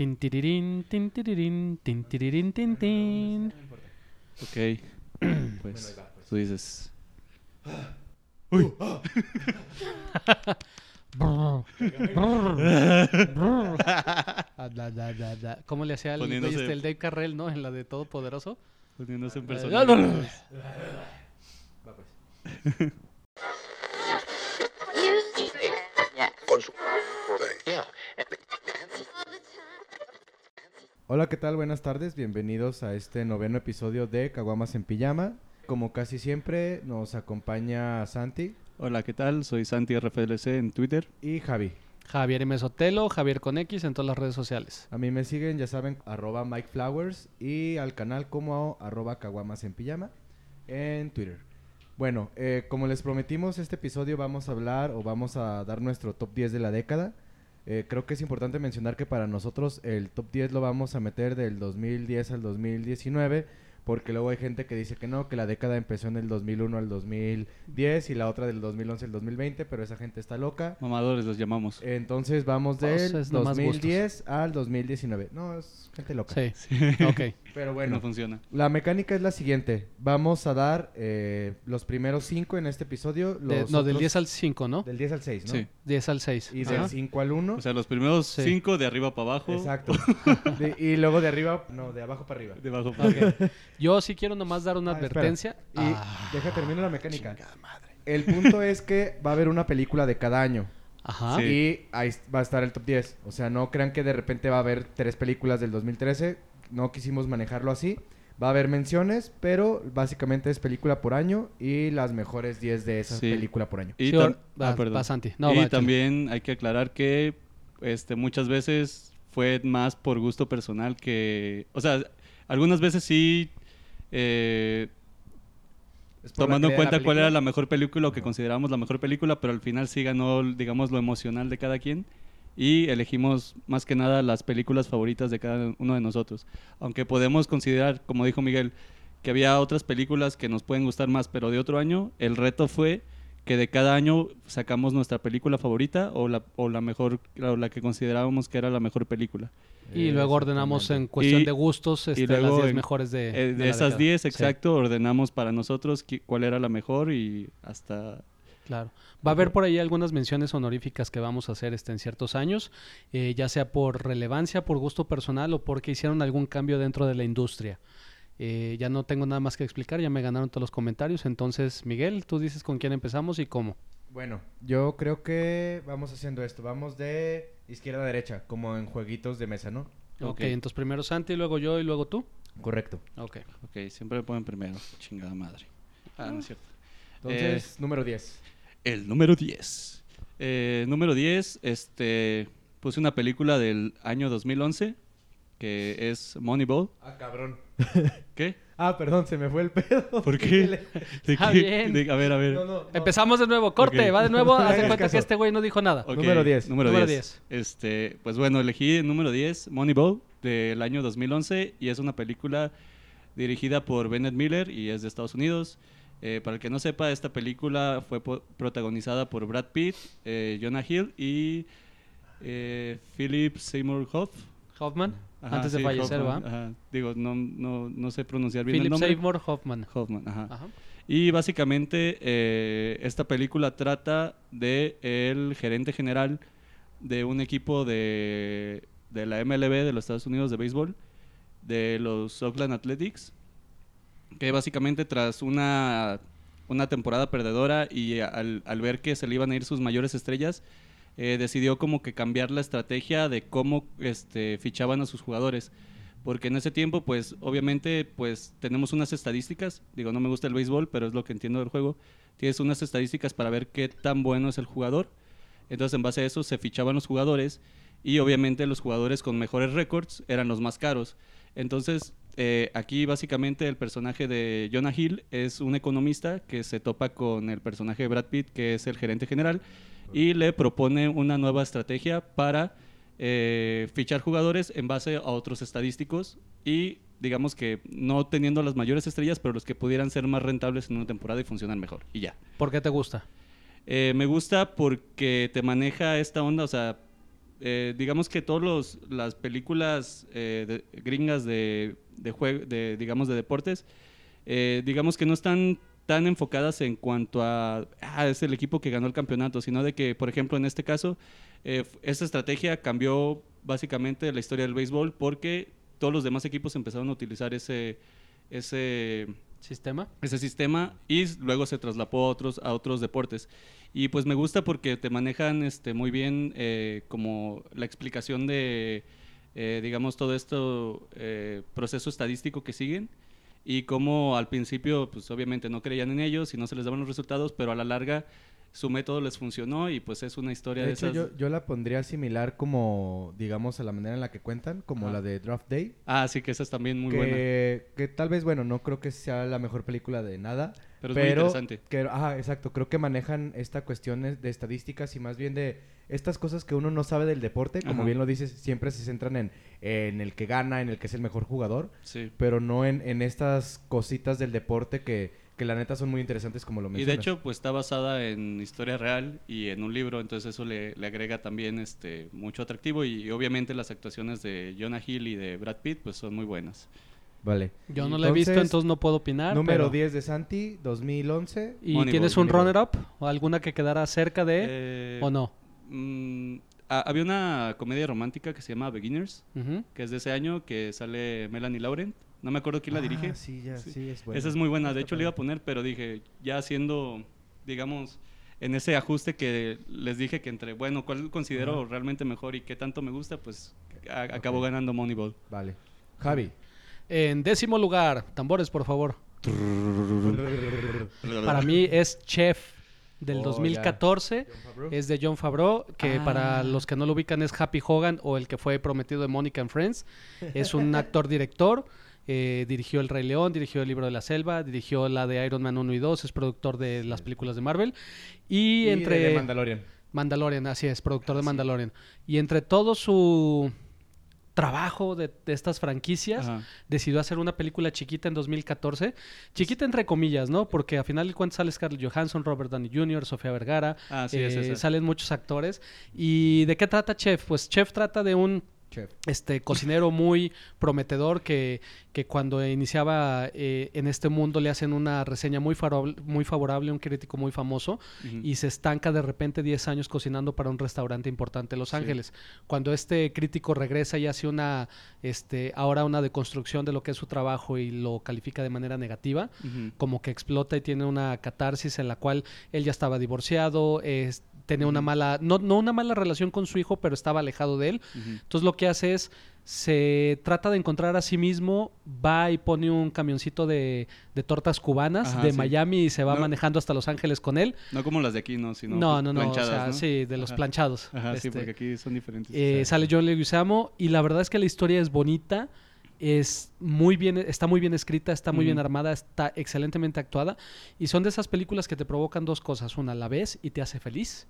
Tin, tirirín, tin, tirirín, tin, tirirín, tin, tin. Ok. Pues tú dices. Ah, da, da, da, da. ¿Cómo le hacía el, Poniéndose- este, el Dave Carrell, no? En la de Todopoderoso. Poniéndose en Ah, personaje. no, no, no. Hola, ¿qué tal? Buenas tardes. Bienvenidos a este noveno episodio de Caguamas en Pijama. Como casi siempre, nos acompaña Santi Hola, ¿qué tal? Soy Santi RFLC en Twitter. y Javi. Javier M. Sotelo, Javier con X en todas las redes sociales. A mí me siguen, ya saben, arroba Mike Flowers y al canal como arroba Caguamas en Pijama en Twitter. Bueno, eh, como les prometimos, este episodio vamos a hablar o vamos a dar nuestro top 10 de la década. Eh, creo que es importante mencionar que para nosotros el top 10 lo vamos a meter del 2010 al 2019, porque luego hay gente que dice que no, que la década empezó en el 2001 al 2010 y la otra del 2011 al 2020, pero esa gente está loca. Mamadores los llamamos. Entonces vamos Pues del nomás 2010 al 2019. No, es gente loca. Sí, ok. Pero Bueno. No funciona. la mecánica es la siguiente. Vamos a dar eh, los primeros 5 en este episodio. De- los no, del otros- 10 al 5, ¿no? del 10 al 6, ¿no? Sí. 10 al 6. Y Ajá. del 5 al 1. O sea, los primeros Sí. cinco de arriba para abajo. Exacto. De- y luego de arriba, no, de abajo para arriba. De abajo para Ok. Yo sí quiero nomás dar una Ah, espera. advertencia. Y Ah, deja terminar la mecánica. El punto es que va a haber una película de cada año. Ajá. Sí. Y ahí va a estar el top 10. O sea, no crean que de repente va a haber tres películas del 2013. No quisimos manejarlo así. Va a haber menciones, pero básicamente es película por año y las mejores 10 de esa Sí. película por año. Y, Sí, tam- ahora- va- ah, perdón. va, Santi. No, y va, también hay que aclarar que este, muchas veces fue más por gusto personal que... O sea, algunas veces sí... eh, tomando en cuenta cuál era la mejor película o que considerábamos la mejor película, pero al final sí ganó, digamos, lo emocional de cada quien y elegimos más que nada las películas favoritas de cada uno de nosotros. Aunque podemos considerar, como dijo Miguel, que había otras películas que nos pueden gustar más, pero de otro año, el reto fue que de cada año sacamos nuestra película favorita o la, o la mejor, o la que considerábamos que era la mejor película. Y luego ordenamos en cuestión Y- de gustos este, luego las 10 en- mejores de, Eh, de de esas década. 10, Sí, exacto, ordenamos para nosotros cuál era la mejor y hasta claro. Va a haber por ahí algunas menciones honoríficas que vamos a hacer este, en ciertos años, eh, ya sea por relevancia, por gusto personal o porque hicieron algún cambio dentro de la industria. Eh, ya no tengo nada más que explicar, ya me ganaron todos los comentarios. Entonces, Miguel, tú dices con quién empezamos y cómo. Bueno, yo creo que vamos haciendo esto. Vamos de izquierda a derecha, como en jueguitos de mesa, ¿no? Ok, Ok. entonces primero Santi, luego yo y luego tú. Correcto. Ok. Ok, siempre me ponen primero. Chingada madre. Ah, no es cierto. Entonces, número 10. El número 10. Eh, número 10, este, puse una película del año 2011 que es Moneyball. Ah, cabrón. ¿Qué? Ah, perdón, se me fue el pedo. ¿Por qué? ¿De Está qué? bien. De- a ver, a ver. No, no, no. Empezamos de nuevo, corte, Ok. va de nuevo, No haz de hagas cuenta caso. que este güey no dijo nada. Ok, Número 10. Número, Número 10. Este, pues bueno, elegí el número 10, Moneyball, del año 2011, y es una película dirigida por Bennett Miller y es de Estados Unidos. Eh, para el que no sepa, esta película fue po- protagonizada por Brad Pitt, eh, Jonah Hill y eh, Philip Seymour Hoff. Hoffman, Ajá, antes de sí, fallecer, Hoffman, ¿va? ajá. Digo, no, no, no sé pronunciar bien el Philip nombre. Seymour Hoffman. Hoffman, ajá. Ajá. Y básicamente eh, esta película trata de el gerente general de un equipo de, de la MLB de los Estados Unidos de béisbol, de los Oakland Athletics, que básicamente tras una, una temporada perdedora y al, al ver que se le iban a ir sus mayores estrellas, eh, decidió como que cambiar la estrategia de cómo este, fichaban a sus jugadores. Porque en ese tiempo, pues, obviamente, pues, tenemos unas estadísticas. Digo, no me gusta el béisbol, pero es lo que entiendo del juego. Tienes unas estadísticas para ver qué tan bueno es el jugador. Entonces, en base a eso, se fichaban los jugadores. Y obviamente, los jugadores con mejores récords eran los más caros. Entonces, eh, aquí básicamente el personaje de Jonah Hill es un economista que se topa con el personaje de Brad Pitt, que es el gerente general, y le propone una nueva estrategia para eh, fichar jugadores en base a otros estadísticos y digamos que no teniendo las mayores estrellas, pero los que pudieran ser más rentables en una temporada y funcionar mejor. Y ya. ¿Por qué te gusta? Eh, me gusta porque te maneja esta onda, o sea, eh, digamos que todas las películas eh, de- gringas de, de, de, digamos, de deportes, eh, digamos que no están tan enfocadas en cuanto a, ah, es el equipo que ganó el campeonato, sino de que, por ejemplo, en este caso, eh, esta estrategia cambió básicamente la historia del béisbol porque todos los demás equipos empezaron a utilizar ese, ese, ¿Sistema? ese sistema y luego se traslapó a otros, a otros deportes. Y pues me gusta porque te manejan este, muy bien eh, como la explicación de, eh, digamos, todo esto eh, proceso estadístico que siguen y cómo al principio, pues obviamente no creían en ellos y no se les daban los resultados, pero a la larga su método les funcionó y pues es una historia De de, hecho, esas. yo, yo la pondría similar como, digamos, a la manera en la que cuentan, como la de Draft Day. Ah, sí, que esa es también muy buena, que, que tal vez, bueno, no creo que sea la mejor película de nada. pero es muy interesante. Que, ajá, exacto. Creo que manejan esta cuestión de estadísticas y más bien de estas cosas que uno no sabe del deporte. Como Ajá. bien lo dices, siempre se centran en, en el que gana, en el que es el mejor jugador, Sí. pero no en, en estas cositas del deporte que, que la neta son muy interesantes como lo Y mencionas. de hecho, pues está basada en historia real y en un libro, entonces eso le, le agrega también este mucho atractivo y, obviamente las actuaciones de Jonah Hill y de Brad Pitt pues son muy buenas. Vale. Yo no la he visto, entonces no puedo opinar. Número pero- 10 de Santi, 2011. ¿Y Moneyball, tienes un runner-up? ¿O alguna que quedara cerca de? Eh, ¿O no? mm, había una comedia romántica que se llama Beginners, que es de ese año, que sale Melanie Laurent. No me acuerdo quién la dirige. Ah, sí, ya, Sí. sí, es buena. Esa es muy buena. De Está hecho, le iba a poner, pero dije, ya haciendo, digamos, en ese ajuste que les dije que entre, bueno, ¿cuál considero Ajá. realmente mejor y qué tanto me gusta? Pues a- acabó Ok. ganando Moneyball. Vale. Javi. En décimo lugar, tambores, por favor. Para mí es Chef del Oh, ya. 2014. Jon Favreau. Es de John Favreau, que Ah. para los que no lo ubican es Happy Hogan o el que fue prometido de Monica and Friends. Es un actor-director. Eh, dirigió El Rey León, dirigió El Libro de la Selva, dirigió la de Iron Man 1 y 2, es productor de las películas de Marvel. Y, Y de entre... The Mandalorian. Mandalorian, así es, productor Ah, de Mandalorian. Y entre todo su trabajo de, de estas franquicias, Ajá. decidió hacer una película chiquita en 2014. Chiquita entre comillas, ¿no? Porque a final de cuentas sale Scarlett Johansson, Robert Downey Jr., Sofía Vergara, Ah, sí, es eh, salen muchos actores. ¿Y de qué trata Chef? Pues Chef trata de un Chef. este cocinero muy prometedor que, que cuando iniciaba eh, en este mundo le hacen una reseña muy, favorable, muy favorable, un crítico muy famoso, y se estanca de repente 10 años cocinando para un restaurante importante en Los Sí. Ángeles. Cuando este crítico regresa y hace una, este, ahora una deconstrucción de lo que es su trabajo y lo califica de manera negativa, como que explota y tiene una catarsis en la cual él ya estaba divorciado, es- tenía una mala, no, no una mala relación con su hijo, pero estaba alejado de él. Entonces lo que hace es, se trata de encontrar a sí mismo, va y pone un camioncito de, de tortas cubanas Ajá, de sí. Miami y se va No. manejando hasta Los Ángeles con él. No como las de aquí, no, sino No, no, no, o planchadas, sea, ¿no? sí, de los Ajá. planchados. Ajá, sí, Este, porque aquí son diferentes. eh, sale John Leguizamo y la verdad es que la historia es bonita, es muy bien, está muy bien escrita, está muy bien armada, está excelentemente actuada y son de esas películas que te provocan dos cosas, una la ves y te hace feliz,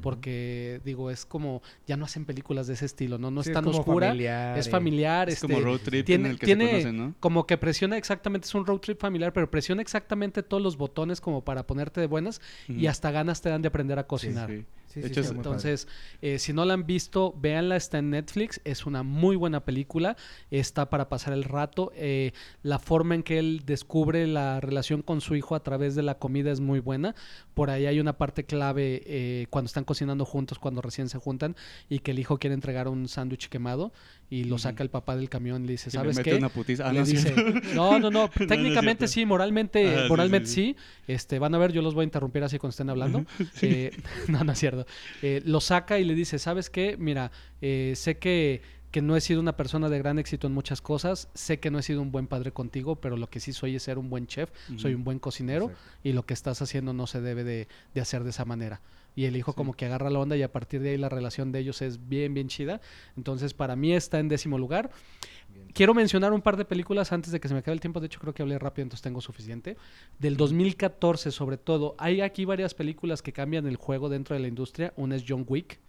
porque digo es como ya no hacen películas de ese estilo, no, no Sí, es tan como oscura, familiar, es familiar, Es este, como road trip tiene, en el que tiene se conocen, ¿no? como que presiona exactamente, es un road trip familiar, pero presiona exactamente todos los botones como para ponerte de buenas y hasta ganas te dan de aprender a cocinar. Sí. Sí, De hecho, sí. Entonces, eh, si no la han visto, véanla, está en Netflix, es una muy buena película, está para pasar el rato. eh, la forma en que él descubre la relación con su hijo a través de la comida es muy buena. Por ahí hay una parte clave eh, cuando están cocinando juntos, cuando recién se juntan, y que el hijo quiere entregar un sándwich quemado y lo saca el papá del camión y le dice, Y le ¿sabes mete qué? una putiza. Ah, le no, dice, no, no, no, técnicamente sí, moralmente, sí, moralmente sí, sí, sí. Este, van a ver, yo los voy a interrumpir así cuando estén hablando. Eh, no, no es cierto. Eh, lo saca y le dice, ¿sabes qué? Mira, eh, sé que, que no he sido una persona de gran éxito en muchas cosas, sé que no he sido un buen padre contigo, pero lo que sí soy es ser un buen chef, soy un buen cocinero Exacto. y lo que estás haciendo no se debe de, de hacer de esa manera. Y el hijo Sí. como que agarra la onda y a partir de ahí la relación de ellos es bien, bien chida. Entonces para mí está en décimo lugar. Quiero mencionar un par de películas antes de que se me acabe el tiempo. De hecho, creo que hablé rápido, entonces tengo suficiente. Del 2014, sobre todo. Hay aquí varias películas que cambian el juego dentro de la industria. Una es John Wick.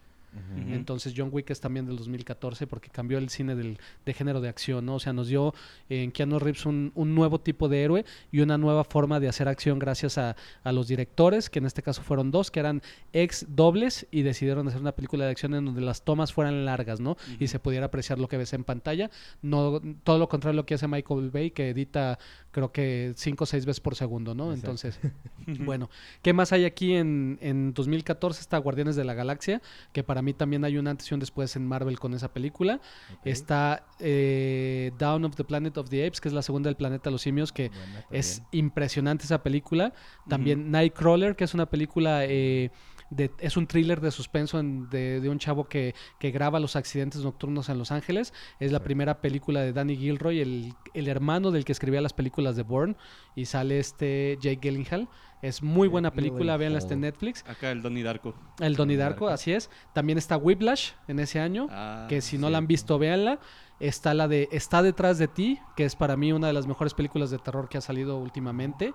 Entonces John Wick es también del 2014 porque cambió el cine del, de género de acción, ¿no? O sea, nos dio en Keanu Reeves un, un nuevo tipo de héroe y una nueva forma de hacer acción gracias a, a los directores, que en este caso fueron dos, que eran ex dobles y decidieron hacer una película de acción en donde las tomas fueran largas, ¿no? Y se pudiera apreciar lo que ves en pantalla. No, todo lo contrario a lo que hace Michael Bay, que edita creo que cinco o seis veces por segundo, ¿no? Exacto. Entonces, bueno, ¿qué más hay aquí en, en 2014? Está Guardianes de la Galaxia, que para mí también hay un antes y un después en Marvel con esa película. Está eh, Down of the Planet of the Apes, que es la segunda del planeta de los simios, que es impresionante esa película. También Nightcrawler, que es una película, eh, de, es un thriller de suspenso en- de, de un chavo que, que graba los accidentes nocturnos en Los Ángeles. Es la primera película de Danny Gilroy, el, el hermano del que escribía las películas de Bourne. Y sale este Jake Gyllenhaal. Es muy buena Jake película, véanla está en. Netflix. Acá el Donnie Darko. El Donnie Darko, Darko. así es. También está Whiplash en ese año Ah, que si no sí. la han visto, véanla. Está la de Está detrás de ti, que es para mí una de las mejores películas de terror que ha salido últimamente.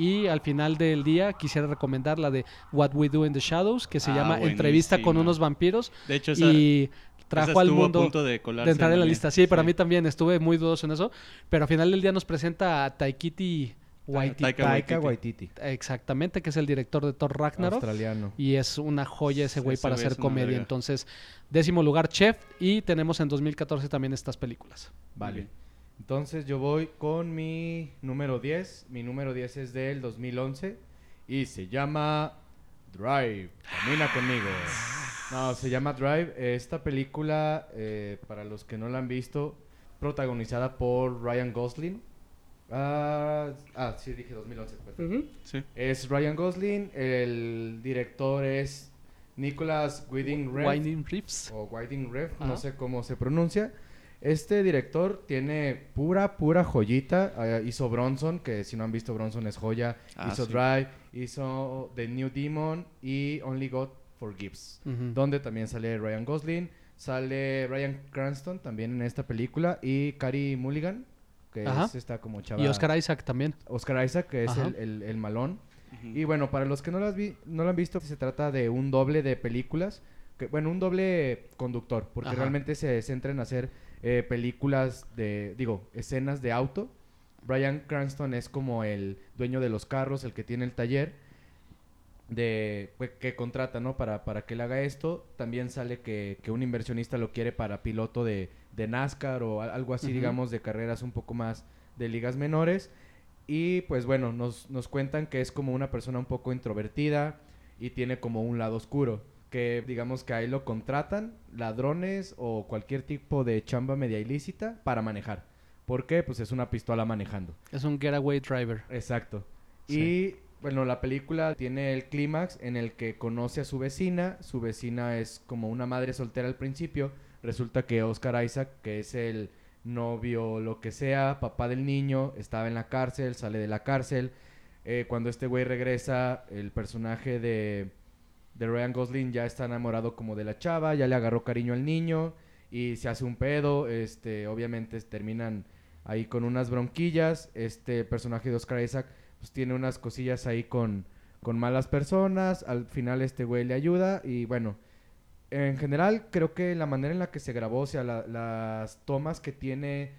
Y al final del día quisiera recomendar la de What We Do in the Shadows, que se Ah, llama Entrevista con unos vampiros. De hecho, esa, y trajo al mundo a punto de, de entrar en la lista. Sí, para mí también estuve muy dudoso en eso. Pero al final del día nos presenta a Taikiti Waititi. Taika Taika Waititi. Waititi. Exactamente, que es el director de Thor Ragnarok. Australiano. Y es una joya ese güey para hacer comedia. Entonces, décimo lugar, Chef. Y tenemos en 2014 también estas películas. Vale. Entonces yo voy con mi número 10. Mi número 10 es del 2011 y se llama Drive. Camina conmigo. No, se llama Drive. Esta película, eh, para los que no la han visto, protagonizada por Ryan Gosling. Ah, ah, sí, dije 2011. perfecto. Sí. Es Ryan Gosling, el director es Nicholas Winding Refn Winding o Winding Refn, no sé cómo se pronuncia. Este director tiene pura, pura joyita. Eh, hizo Bronson, que si no han visto Bronson es joya. Ah, hizo sí. Drive, hizo The New Demon y Only God Forgives. Donde también sale Ryan Gosling. Sale Ryan Cranston también en esta película. Y Carey Mulligan, que es esta como chava. Y Oscar Isaac también. Oscar Isaac, que es el, el- el malón. Y bueno, para los que no, las vi- no lo han visto, se trata de un doble de películas. Que, bueno, un doble conductor, porque Ajá. realmente se centra en hacer eh, películas de, digo, escenas de auto. Brian Cranston es como el dueño de los carros, el que tiene el taller de pues, que contrata, ¿no? Para, para que él haga esto. También sale que, que un inversionista lo quiere para piloto de, de NASCAR o algo así, digamos, de carreras un poco más de ligas menores. Y pues bueno, nos, nos cuentan que es como una persona un poco introvertida y tiene como un lado oscuro. Que digamos que ahí lo contratan ladrones o cualquier tipo de chamba media ilícita para manejar. ¿Por qué? Pues es una pistola manejando. Es un getaway driver. Exacto. Sí. Y bueno, la película tiene el clímax en el que conoce a su vecina. Su vecina es como una madre soltera al principio. Resulta que Oscar Isaac, que es el novio, lo que sea, papá del niño, estaba en la cárcel, sale de la cárcel. Eh, cuando este güey regresa, el personaje de, de Ryan Gosling ya está enamorado como de la chava, ya le agarró cariño al niño y se hace un pedo. Este, obviamente terminan ahí con unas bronquillas. Este personaje de Oscar Isaac pues tiene unas cosillas ahí con, con malas personas. Al final este güey le ayuda y bueno, en general creo que la manera en la que se grabó, o sea, la- las tomas que tiene,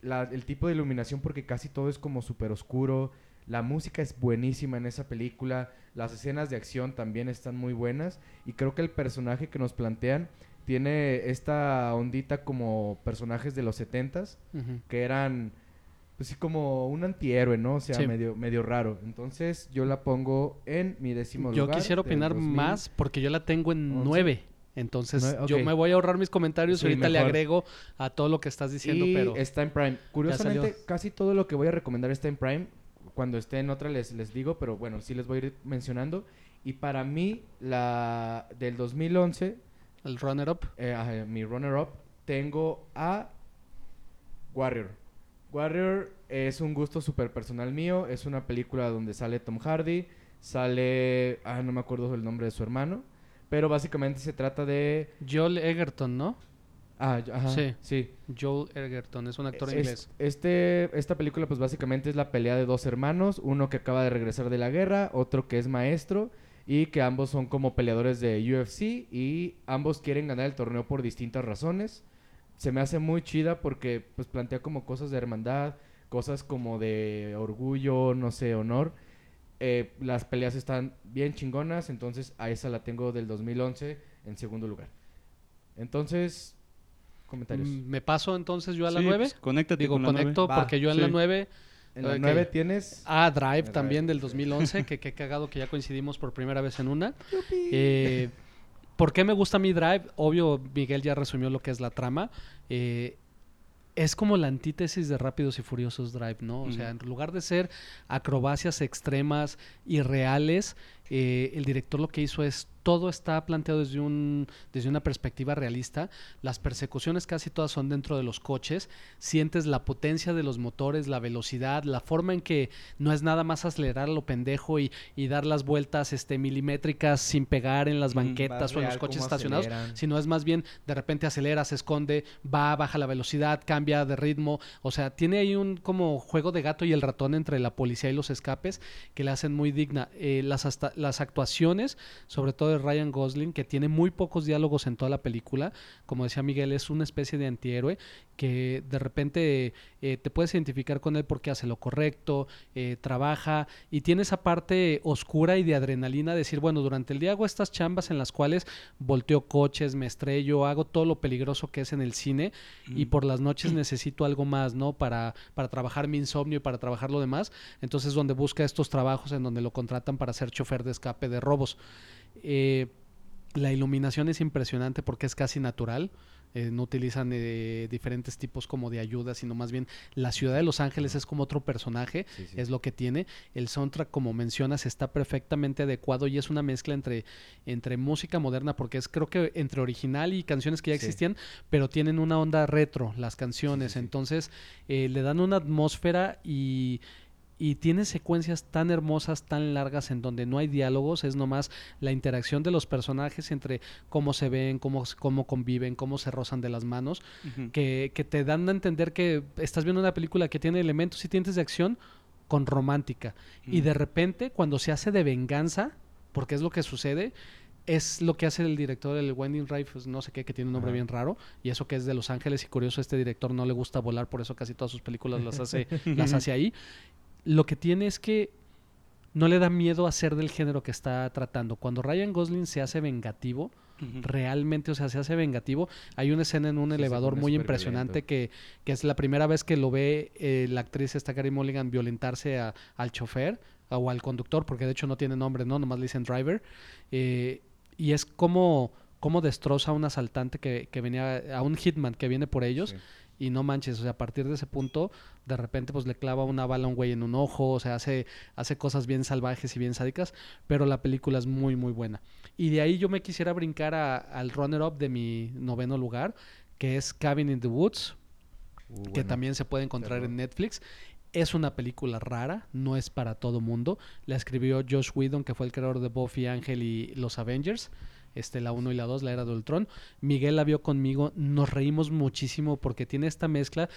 la- el tipo de iluminación, porque casi todo es como súper oscuro. La música es buenísima en esa película. Las escenas de acción también están muy buenas. Y creo que el personaje que nos plantean tiene esta ondita como personajes de los setentas Ujú. que eran pues sí como un antihéroe, ¿no? O sea, Sí. medio medio raro. Entonces, yo la pongo en mi décimo Yo lugar. quisiera del opinar 2000. más porque yo la tengo en. 9. Entonces, Nueve, yo me voy a ahorrar mis comentarios Sí, y ahorita le agrego a todo lo que estás diciendo, y pero está en Prime. Curiosamente, casi todo lo que voy a recomendar está en Prime. Cuando esté en otra les, les digo, pero bueno, sí les voy a ir mencionando. Y para mí, la del 2011, el runner-up. eh, mi runner-up, tengo a Warrior. Warrior es un gusto súper personal mío. Es una película donde sale Tom Hardy. Sale. Ah, no me acuerdo el nombre de su hermano. Pero básicamente se trata de. Joel Egerton, ¿no? Ah, ajá, Sí. sí. Joel Egerton, es un actor Es- inglés. Este, esta película, pues básicamente es la pelea de dos hermanos. Uno que acaba de regresar de la guerra, otro que es maestro. y que ambos son como peleadores de UFC y ambos quieren ganar el torneo por distintas razones. Se me hace muy chida porque pues plantea como cosas de hermandad, cosas como de orgullo, no sé, honor. Eh, las peleas están bien chingonas, entonces a esa la tengo del 2011 en segundo lugar. Entonces, comentarios. Mm, ¿Me paso entonces yo a la Sí, 9? pues, conéctate Digo, con la conecto nueve. porque yo en Sí. la 9... en la ok. 9 tienes... Ah, Drive Drive, también del sí. 2011, que qué cagado que ya coincidimos por primera vez en una. Eh, ¿Por qué me gusta mi Drive? Obvio, Miguel ya resumió lo que es la trama. Eh, es como la antítesis de Rápidos y Furiosos Drive, ¿no? O sea, en lugar de ser acrobacias extremas y reales, eh, el director lo que hizo es todo está planteado desde un desde una perspectiva realista. Las persecuciones casi todas son dentro de los coches. Sientes la potencia de los motores, la velocidad, la forma en que no es nada más acelerar lo pendejo y, y dar las vueltas este milimétricas sin pegar en las Ujú. banquetas o en los coches estacionados, aceleran. sino es más bien de repente acelera, se esconde, va, baja la velocidad, cambia de ritmo, o sea, tiene ahí un como juego de gato y el ratón entre la policía y los escapes que le hacen muy digna. Eh, las, hasta, las actuaciones, sobre todo de Ryan Gosling, que tiene muy pocos diálogos en toda la película, como decía Miguel, es una especie de antihéroe que de repente eh, te puedes identificar con él porque hace lo correcto, eh, trabaja y tiene esa parte oscura y de adrenalina, decir, bueno, durante el día hago estas chambas en las cuales volteo coches, me estrello, hago todo lo peligroso que es en el cine y por las noches necesito algo más, ¿no? Para, para trabajar mi insomnio y para trabajar lo demás. Entonces, donde busca estos trabajos en donde lo contratan para ser chofer de escape de robos. Eh, la iluminación es impresionante porque es casi natural. Eh, no utilizan eh, diferentes tipos como de ayuda, sino más bien la ciudad de Los Ángeles es como otro personaje, Sí, sí. es lo que tiene. El soundtrack, como mencionas, está perfectamente adecuado y es una mezcla entre, entre música moderna, porque es creo que entre original y canciones que ya Sí. existían, pero tienen una onda retro las canciones. Entonces eh, le dan una atmósfera y, y tiene secuencias tan hermosas, tan largas, en donde no hay diálogos, es nomás la interacción de los personajes entre cómo se ven, cómo, cómo conviven, cómo se rozan de las manos, que, que te dan a entender que estás viendo una película que tiene elementos y tintes de acción con romántica. Y de repente, cuando se hace de venganza, porque es lo que sucede, es lo que hace el director, el Winding Rifles, no sé qué, que tiene un nombre Ajá. bien raro, y eso que es de Los Ángeles, y curioso, este director no le gusta volar, por eso casi todas sus películas las hace, las hace ahí. Lo que tiene es que no le da miedo a ser del género que está tratando. Cuando Ryan Gosling se hace vengativo, realmente, o sea, se hace vengativo. Hay una escena en un Sí, elevador muy impresionante que, que es la primera vez que lo ve eh, la actriz esta Carey Mulligan violentarse a- al chofer o al conductor, porque de hecho no tiene nombre, ¿no? Nomás le dicen driver. Eh, y es como, como destroza a un asaltante que, que venía, a un hitman que viene por ellos. Sí. Y no manches, o sea, a partir de ese punto, de repente pues le clava una bala a un güey en un ojo, o sea, hace, hace cosas bien salvajes y bien sádicas, pero la película es muy, muy buena. Y de ahí yo me quisiera brincar a- al runner-up de mi noveno lugar, que es Cabin in the Woods, Uh, que también se puede encontrar en Netflix. Es una película rara, no es para todo mundo. La escribió Josh Whedon, que fue el creador de Buffy, Ángel y los Avengers. Este, la 1 y la 2, la era de Ultron. Miguel la vio conmigo, nos reímos muchísimo porque tiene esta mezcla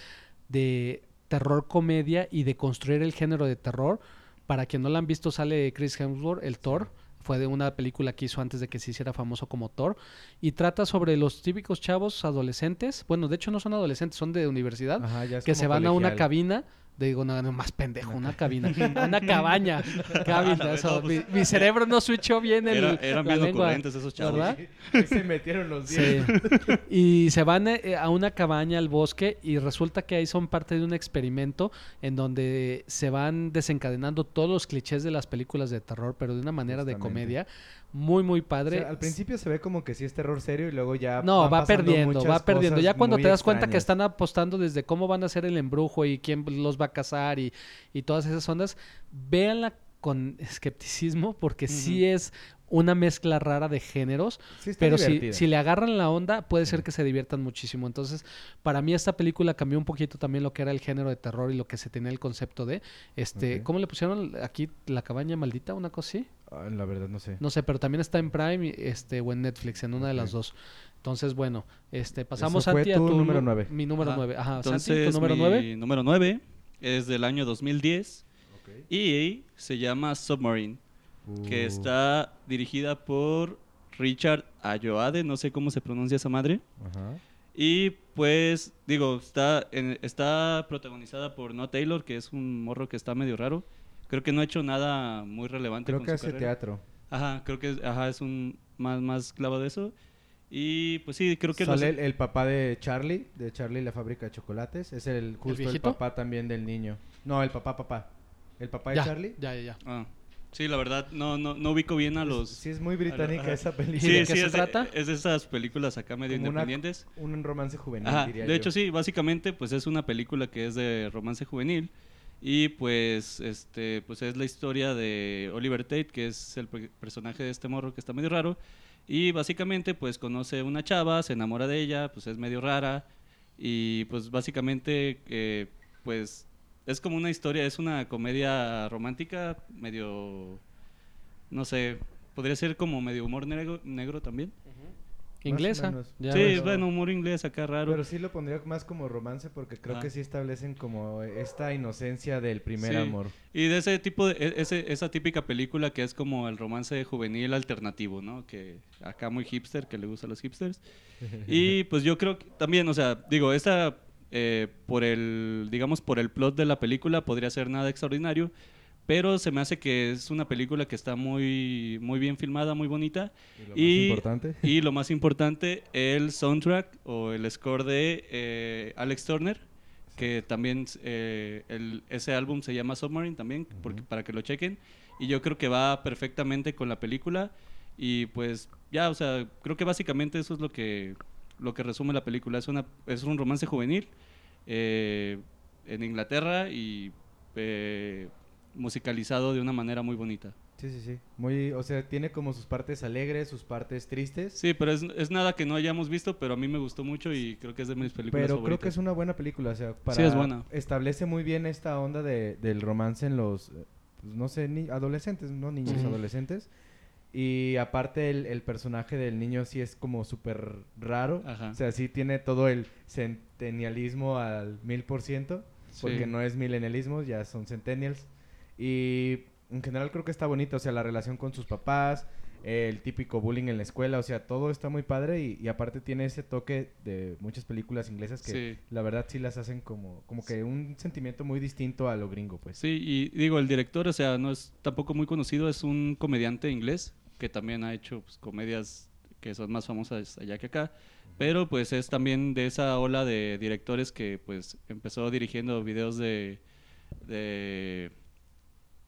de terror comedia y de construir el género de terror. Para quien no la han visto, sale Chris Hemsworth, el Thor. Fue de una película que hizo antes de que se hiciera famoso como Thor. Y trata sobre los típicos chavos adolescentes. Bueno, de hecho no son adolescentes, son de universidad Ajá, que se van a una cabina. Digo, no, no, más pendejo, una cabina. Una cabaña. Cabina, eso. Mi, mi cerebro no switchó bien el, Era- eran bien ocurrentes esos chavos. ¿verdad? Se metieron los Sí. diez. Y se van eh, a una cabaña al bosque y resulta que ahí son parte de un experimento en donde se van desencadenando todos los clichés de las películas de terror, pero de una manera de comedia muy, muy O padre. sea, al principio se ve como que sí es terror serio y luego ya. No, van va perdiendo, va perdiendo. Ya cuando te das cuenta que están apostando desde cómo van a hacer el embrujo y quién los va a casar y, y todas esas ondas, véanla con escepticismo porque sí es una mezcla rara de géneros, Sí está pero si, si le agarran la onda puede ser que se diviertan muchísimo. Entonces, para mí esta película cambió un poquito también lo que era el género de terror y lo que se tenía el concepto de, este. ¿cómo le pusieron aquí la cabaña maldita? Una cosa así. Ah, la verdad no sé. No sé, pero también está en Prime este, o en Netflix, en una de las dos. Entonces, bueno, este, pasamos fue a tu tu número nu- nueve. Mi número Ajá. 9. Ajá, Entonces, Santi, tu número mi 9. número 9 es del año 2010 Ok. y se llama Submarine. que Uh. está dirigida por Richard Ayoade, no sé cómo se pronuncia esa madre. Ajá. Y pues, digo, está, en- está protagonizada por Noah Taylor, que es un morro que está medio raro. Creo que no ha hecho nada muy relevante Creo con que su hace carrera. teatro. Ajá, creo que es, ajá, es un más, más clavo de eso. Y pues sí, creo que los- Sale el, el papá de Charlie, de Charlie y la fábrica de chocolates. Es el justo el, papá también del niño. No, el papá, papá. El papá de Ya, Charlie. ya, ya, ya. Ah, sí, la verdad, no, no, no ubico bien a los... Sí, es muy británica esa película. Sí, de qué sí, se es, trata? es de esas películas acá medio Como una- independientes. Un romance juvenil, Ajá, diría de yo. hecho sí, básicamente pues es una película que es de romance juvenil y pues este pues es la historia de Oliver Tate, que es el pe- personaje de este morro que está medio raro y básicamente pues conoce una chava, se enamora de ella, pues es medio rara y pues básicamente eh, pues es como una historia, es una comedia romántica medio no sé, podría ser como medio humor negro, negro también. Inglesa. ya sí, ves. bueno, humor inglés acá raro. Pero sí lo pondría más como romance porque creo Ajá. que sí establecen como esta inocencia del primer Sí. amor. Y de ese tipo de, e- ese, esa típica película que es como el romance juvenil alternativo, ¿no? Que acá muy hipster, que le gusta a los hipsters. Y pues yo creo que también, o sea, digo, esta eh, por el, digamos, por el plot de la película podría ser nada extraordinario, pero se me hace que es una película que está muy, muy bien filmada, muy bonita. Y lo más Y- importante. Y lo más importante, el soundtrack o el score de eh, Alex Turner, que también eh, el- ese álbum se llama Submarine también, porque, Ujú. para que lo chequen. Y yo creo que va perfectamente con la película. Y pues ya, o sea, creo que básicamente eso es lo que, lo que resume la película. Es, una, es un romance juvenil eh, en Inglaterra y eh, musicalizado de una manera muy bonita. Sí, sí, sí. Muy, o sea, tiene como sus partes alegres, sus partes tristes. Sí, pero es, es nada que no hayamos visto, pero a mí me gustó mucho y creo que es de mis películas Pero creo que es una buena película, o sea, para Sí, es buena. establece muy bien esta onda de, del romance en los, eh, pues, no sé, ni adolescentes, no niños, adolescentes. Y aparte el, el personaje del niño sí es como súper raro. Ajá. O sea, sí tiene todo el centenialismo al mil por ciento. Porque no es milenialismo, ya son centennials. Y en general creo que está bonito, o sea, la relación con sus papás, el típico bullying en la escuela, o sea, todo está muy padre y, y aparte tiene ese toque de muchas películas inglesas que Sí. la verdad sí las hacen como, como que un sentimiento muy distinto a lo gringo, pues. Sí, y digo, el director, o sea, no es tampoco muy conocido, es un comediante inglés que también ha hecho pues, comedias que son más famosas allá que acá, pero pues es también de esa ola de directores que pues empezó dirigiendo videos de, de,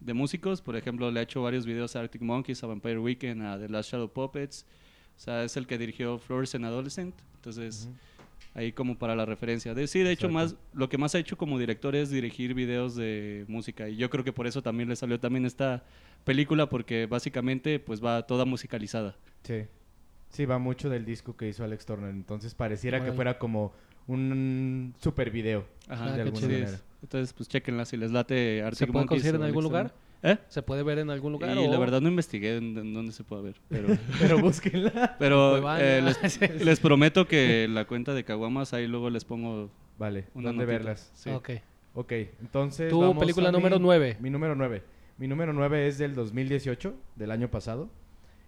de músicos, por ejemplo, le ha hecho varios videos a Arctic Monkeys, a Vampire Weekend, a The Last Shadow Puppets, o sea, es el que dirigió Fluorescent Adolescent, entonces... Ahí como para la referencia. De, sí, de hecho, más lo que más ha hecho como director es dirigir videos de música. Y yo creo que por eso también le salió también esta película, porque básicamente pues va toda musicalizada. Sí. Sí, va mucho del disco que hizo Alex Turner, entonces pareciera que fuera como un super video. Ajá, de alguna manera. Entonces, pues chequenla si les late Arctic ¿Se puede Monkeys conseguir en algún lugar? ¿Eh? ¿Se puede ver en algún lugar? Y o- la verdad no investigué en, en dónde se puede ver, pero, Pero búsquenla. pero Cuevana. eh, les, les prometo que la cuenta de Caguamas ahí luego les pongo Vale, una ¿dónde notita. verlas? Sí. Ok. Ok, entonces. Tu vamos película a mi- número nueve. Mi número 9. Mi número 9 es del 2018, del año pasado.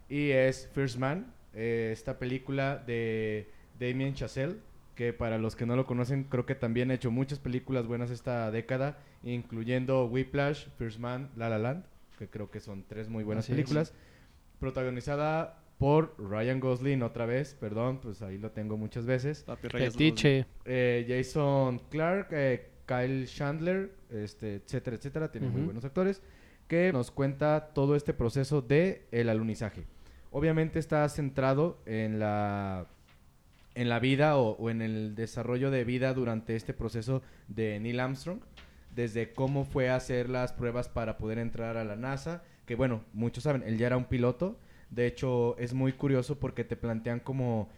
Y es First Man, eh, esta película de Damien Chazelle, que para los que no lo conocen, creo que también ha hecho muchas películas buenas esta década, incluyendo Whiplash, First Man, La La Land, que creo que son tres muy buenas Así es. películas. Protagonizada por Ryan Gosling otra vez, perdón, pues ahí lo tengo muchas veces. Papi. Eh, Jason Clark, eh, Kyle Chandler, este, etcétera, etcétera, tiene muy buenos actores, que nos cuenta todo este proceso de el alunizaje. Obviamente está centrado en la en la vida o, en el desarrollo de vida durante este proceso de Neil Armstrong, desde cómo fue a hacer las pruebas para poder entrar a la NASA, que bueno, muchos saben, él ya era un piloto, de hecho es muy curioso porque te plantean como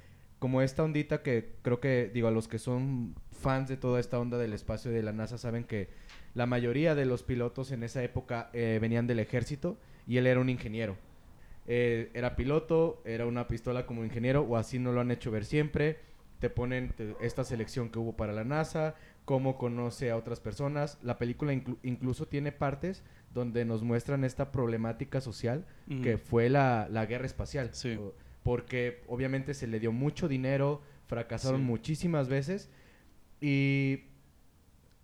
como esta ondita que creo que, digo, a los que son fans de toda esta onda del espacio de la NASA saben que la mayoría de los pilotos en esa época eh, venían del ejército y él era un ingeniero. Eh, era piloto, era una pistola como ingeniero o así no lo han hecho ver siempre. Te ponen te- esta selección que hubo para la NASA, cómo conoce a otras personas. La película inclu- incluso tiene partes donde nos muestran esta problemática social que fue la, la guerra espacial. Sí. O- Porque obviamente se le dio mucho dinero, fracasaron Sí. muchísimas veces y,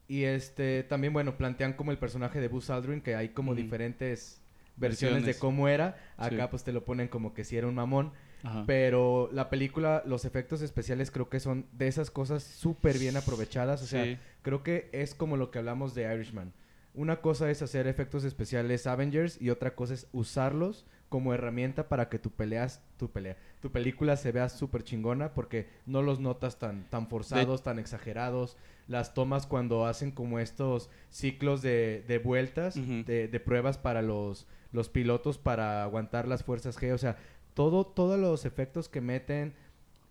y este también, bueno, plantean como el personaje de Buzz Aldrin, que hay como diferentes versiones, de cómo era. Acá Sí. pues te lo ponen como que si era un mamón. Ajá. Pero la película, los efectos especiales creo que son de esas cosas súper bien aprovechadas. O sea, Sí. creo que es como lo que hablamos de Irishman. Una cosa es hacer efectos especiales Avengers y otra cosa es usarlos como herramienta para que tu peleas, tu pelea, tu película se vea súper chingona porque no los notas tan, tan forzados, tan exagerados. Las tomas cuando hacen como estos ciclos de, de vueltas, de, de pruebas para los, los pilotos para aguantar las fuerzas G. O sea, todo, todos los efectos que meten,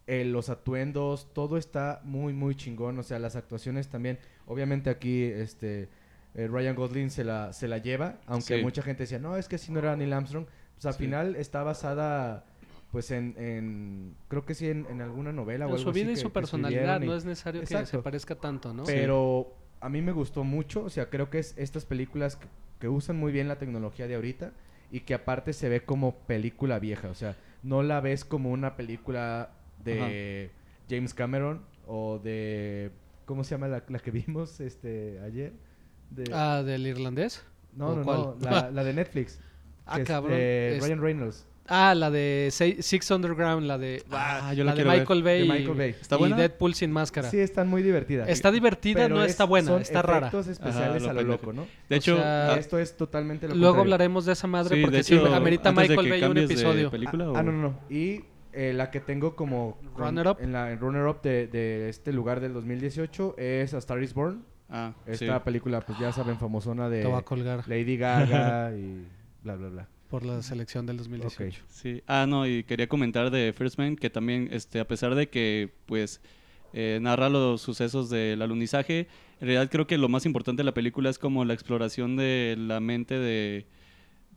eh, los atuendos, todo está muy, muy chingón. O sea, las actuaciones también. Obviamente aquí, este, eh, Ryan Gosling se la, se la lleva, aunque Sí. mucha gente decía, no, es que si no era Neil Armstrong. Pues al Sí. final está basada, pues en, en creo que sí, en, en alguna novela o algo su vida así y que- su que personalidad, y- no es necesario que se parezca tanto, ¿no? Pero a mí me gustó mucho, o sea, creo que es estas películas que, que usan muy bien la tecnología de ahorita y que aparte se ve como película vieja, o sea, no la ves como una película de James Cameron o de ¿cómo se llama la, la que vimos este ayer? De, Ah, del irlandés. no, ¿o no, cuál? no, la, la de Netflix. Ah, cabrón, de es- Ryan Reynolds. Ah, la de Six Underground, la de, Ah, yo la la de quiero ver. Michael Bay, De Michael Bay. ¿Está y buena? Deadpool sin máscara. Sí, están muy divertidas. Está divertida, Pero no es- está buena, son está rara. especiales Ajá, a lo lo pendejo. loco, ¿no? De O hecho, sea, ah, Esto es totalmente lo Luego contrario. hablaremos de esa madre sí, porque de sí, hecho, amerita Michael Bay un cambies de episodio. película, Ah, ah, no, no, no. Y eh, la que tengo como con- Runner-up. en la en runner-up de, de este lugar del 2018 es A Star is Born. Ah, Esta sí. película, pues ya saben, famosona de Te voy a colgar Lady Gaga y bla, bla, bla. Por la selección del 2018. Sí. Ah, no, y quería comentar de First Man que también, este, a pesar de que, pues, eh, narra los sucesos del alunizaje, en realidad creo que lo más importante de la película es como la exploración de la mente de,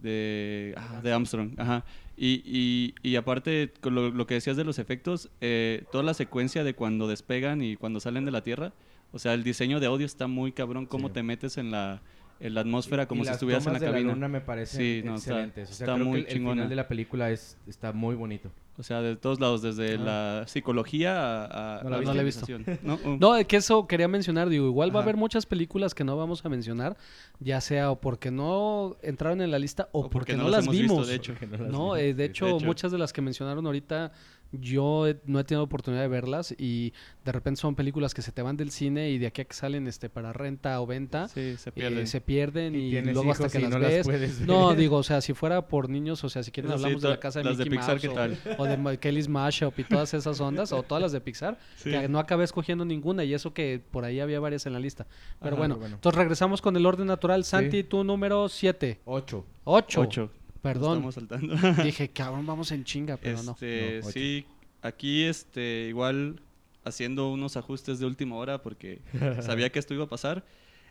de, ah, de Armstrong. Ajá. Y, y, y aparte, con lo, lo que decías de los efectos, eh, toda la secuencia de cuando despegan y cuando salen de la Tierra, o sea, el diseño de audio está muy cabrón, cómo Sí. te metes en la, la atmósfera, como Y si estuvieras en la de cabina. luna me parecen Sí, no, está- o sea, está creo muy que el, final de la película es, está muy bonito. O sea, de todos lados, desde Ajá. la psicología a, a ¿No la? No la he visto. ¿No? Uh, No, es que eso quería mencionar, digo, igual va a Ajá. haber muchas películas que no vamos a mencionar, ya sea o porque no entraron en la lista o, porque, no, las hemos visto, vimos. de hecho. Porque no las No, vi. eh, de, hecho, de hecho. muchas de las que mencionaron ahorita yo he- no he tenido oportunidad de verlas y de repente son películas que se te van del cine y de aquí a que salen este para renta o venta Sí, se eh, pierden. se pierden y, luego hasta que las no ves. las puedes ver. No, digo, o sea, si fuera por niños, o sea, si quieren sí, hablamos de la casa de las de Mickey Pixar, Mouse ¿qué o- tal? o, de Kelly's Mashup y todas esas ondas o todas las de Pixar, Sí. que no acabé escogiendo ninguna y eso que por ahí había varias en la lista. Pero Ajá, bueno, pero bueno. entonces regresamos con el orden natural. Santi, tu número 7. Ocho. 8. Ocho. Perdón. Estamos saltando. Dije, cabrón, vamos en chinga, pero no. Este, No, ocho. sí, aquí este, igual haciendo unos ajustes de última hora porque sabía que esto iba a pasar.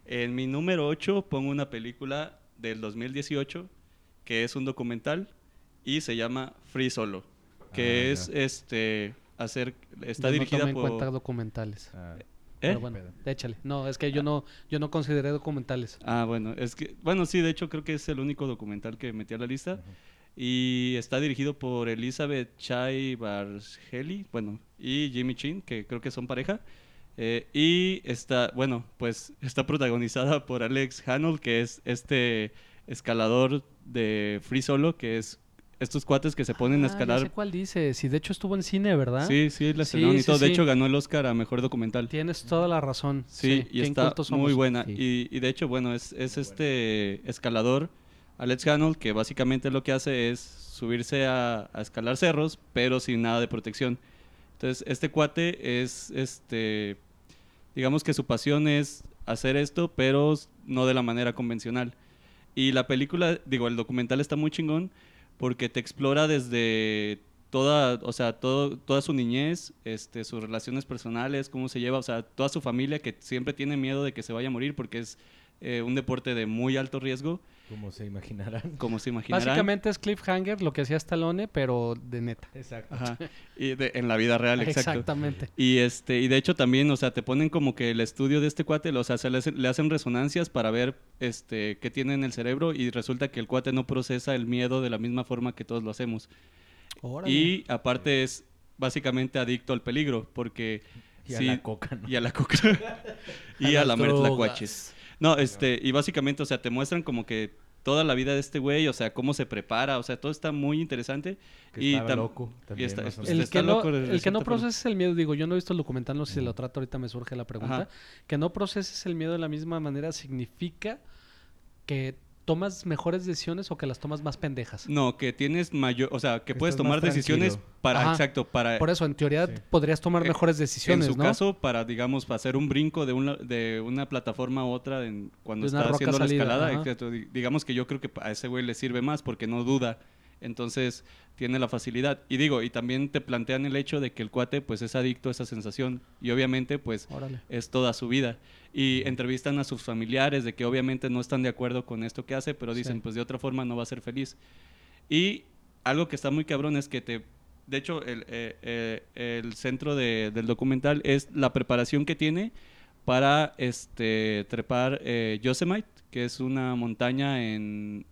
En mi número 8 pongo una película del 2018 que es un documental y se llama Free Solo, que Ah, es ya. este hacer está Yo no dirigida en por cuenta documentales. Ah, ¿Eh? Pero bueno, échale. No, es que yo no, yo no consideré documentales. Ah, bueno, es que, bueno, sí, de hecho creo que es el único documental que metí a la lista. Y está dirigido por Elizabeth Chai Bargeli, bueno, y Jimmy Chin, que creo que son pareja. Eh, y está, bueno, pues está protagonizada por Alex Hanold, que es este escalador de Free Solo, que es estos cuates que se ponen a Ah, ya escalar. sé cuál dice. Si de hecho estuvo en cine, ¿verdad? Sí, sí, la Sí, estrenaron y sí, todo. De sí. hecho, ganó el Oscar a Mejor Documental. Tienes toda la razón. Sí, y está muy buena. Sí. Y, y de hecho, bueno, es, es este escalador, Alex Hanold, que básicamente lo que hace es subirse a, a escalar cerros, pero sin nada de protección. Entonces, este cuate es, este, digamos que su pasión es hacer esto, pero no de la manera convencional. Y la película, digo, el documental está muy chingón porque te explora desde toda, o sea, todo, toda su niñez, este, sus relaciones personales, cómo se lleva, o sea, toda su familia que siempre tiene miedo de que se vaya a morir porque es eh, un deporte de muy alto riesgo. Como se imaginarán. como se imaginarán. Básicamente es Cliffhanger, lo que hacía Stallone, pero de neta. Exacto. Ajá. Y de- en la vida real, exacto. Exactamente. Y este, y de hecho también, o sea, te ponen como que el estudio de este cuate, o sea, se le, hacen- le hacen resonancias para ver este qué tiene en el cerebro y resulta que el cuate no procesa el miedo de la misma forma que todos lo hacemos. Órale. Y aparte es básicamente adicto al peligro, porque Y a la coca, ¿no? y a la coca y a, las la drogas. No, este, y básicamente, o sea, te muestran como que toda la vida de este güey, o sea, cómo se prepara, o sea, todo está muy interesante. Que y estaba tam- loco y también, está- o pues, El está que, no, loco de el que no proceses el miedo, digo, yo no he visto el documental, no sé si lo trato, ahorita me surge la pregunta. Ajá. Que no proceses el miedo de la misma manera significa que tomas mejores decisiones o que las tomas más pendejas. No, que tienes mayor, o sea, que Que puedes tomar decisiones tranquilo. para, Ajá. exacto, para Por eso, en teoría, Sí. podrías tomar Eh, mejores decisiones, en su ¿no? caso, para, digamos, para hacer un brinco de una, de una plataforma a otra en- cuando está haciendo salida, la escalada. exacto, digamos que yo creo que a ese güey le sirve más porque no duda. Entonces, tiene la facilidad. Y digo, y también te plantean el hecho de que el cuate, pues, es adicto a esa sensación. Y obviamente, pues, Órale. es toda su vida. Y entrevistan a sus familiares de que obviamente no están de acuerdo con esto que hace, pero dicen, Sí. pues de otra forma no va a ser feliz. Y algo que está muy cabrón es que te... De hecho, el, eh, eh, el centro de- del documental es la preparación que tiene para este trepar eh, Yosemite, que es una montaña en...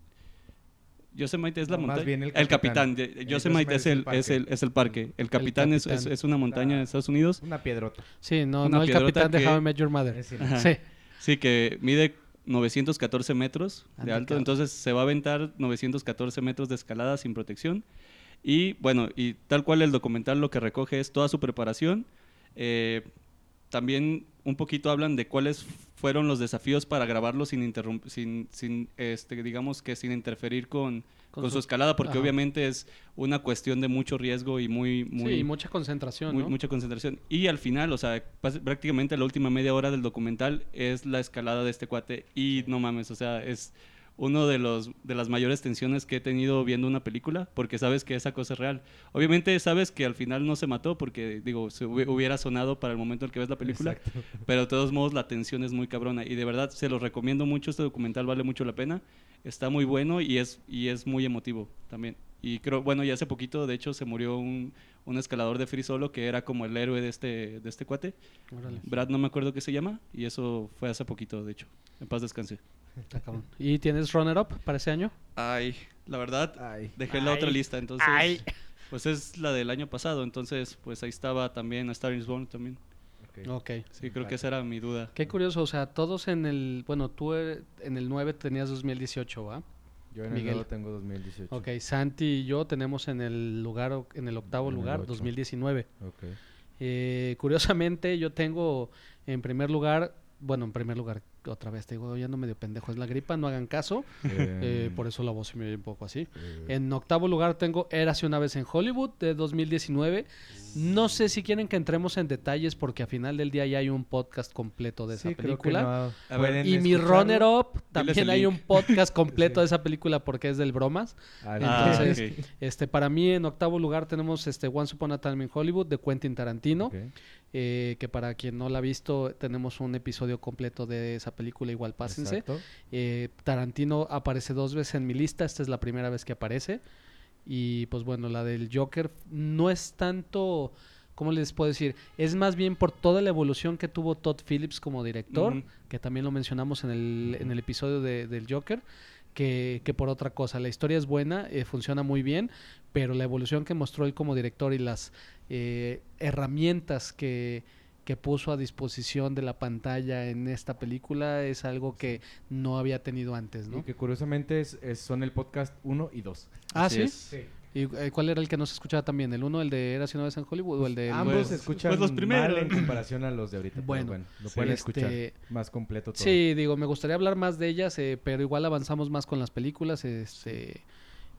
Yosemite es la No, más montaña. bien el el capitán. capitán. de- El Yosemite es el, es, el, es el parque. El capitán, es, es- capitán. es una montaña de Estados Unidos. Una piedrota. Sí, no, Una no el capitán de que- How I Met Your Mother. Sí. Sí, que mide 914 metros de alto, entonces se va a aventar 914 metros de escalada sin protección. Y bueno, y tal cual el documental lo que recoge es toda su preparación. Eh, también un poquito hablan de cuáles fueron los desafíos para grabarlo sin interrum- sin, sin este, digamos que sin interferir con, Con con, su- su escalada, porque Ajá. obviamente es una cuestión de mucho riesgo y muy, muy, sí, y mucha concentración, muy- ¿no? mucha concentración. Y al final, o sea, prácticamente la última media hora del documental es la escalada de este cuate. Y no mames, o sea, es uno de los de las mayores tensiones que he tenido viendo una película, porque sabes que esa cosa es real. Obviamente sabes que al final no se mató, porque digo, se hubi- hubiera sonado para el momento en que ves la película, Exacto. pero de todos modos la tensión es muy cabrona. Y de verdad se los recomiendo mucho, este documental vale mucho la pena. Está muy bueno y es, y es muy emotivo también. Y creo, bueno, y hace poquito, de hecho, se murió un, un escalador de free solo que era como el héroe de este, de este cuate. Órale, Brad no me acuerdo qué se llama, y eso fue hace poquito, de hecho. En paz descanse. ¿Y tienes runner-up para ese año? Ay, la verdad, Ay. dejé la otra lista, entonces... Ay. Pues es la del año pasado, entonces pues ahí estaba también A Star is Born también. Ok. Sí, creo que esa era mi duda. Qué curioso, o sea, todos en el... Bueno, tú eh, en el 9 tenías 2018, ¿va? Yo en el Miguel. nuevo tengo 2018. Ok, Santi y yo tenemos en el lugar, en el octavo En el lugar, ocho. 2019. Ok. Eh, curiosamente, yo tengo en primer lugar, bueno, en primer lugar, otra vez te digo, ya no medio pendejo, es la gripa, no hagan caso, eh, por eso la voz se me oye un poco así. eh, En octavo lugar tengo Érase una vez en Hollywood de 2019. No sé si quieren que entremos en detalles porque a final del día ya hay un podcast completo de esa sí, creo que película. no A ver, pueden Y mi runner-up el también hay un podcast completo Sí. de esa película porque es del bromas. Ah, Entonces, ok. Este, para mí en octavo lugar tenemos este Once Upon a Time in Hollywood de Quentin Tarantino, eh, que para quien no la ha visto tenemos un episodio completo de esa película, igual pásense. Eh, Tarantino aparece dos veces en mi lista, esta es la primera vez que aparece. Y pues bueno, la del Joker no es tanto, ¿cómo les puedo decir? Es más bien por toda la evolución que tuvo Todd Phillips como director, que también lo mencionamos en el, en el episodio de- del Joker, que, que por otra cosa. La historia es buena, eh, funciona muy bien, pero la evolución que mostró él como director y las eh, herramientas que, que puso a disposición de la pantalla en esta película es algo que no había tenido antes, ¿no? Y que curiosamente es, es- son el podcast 1 y 2. Ah, Así ¿sí? es. Sí. ¿Y eh, cuál era el que no se escuchaba también? ¿El uno, el de Era una vez en Hollywood o el de... Ambos Pues- se escuchan pues los mal primeros. en comparación a los de ahorita. Bueno, Bueno, lo pueden Este, escuchar más completo todo. Sí, digo, me gustaría hablar más de ellas, eh, pero igual avanzamos más con las películas, este,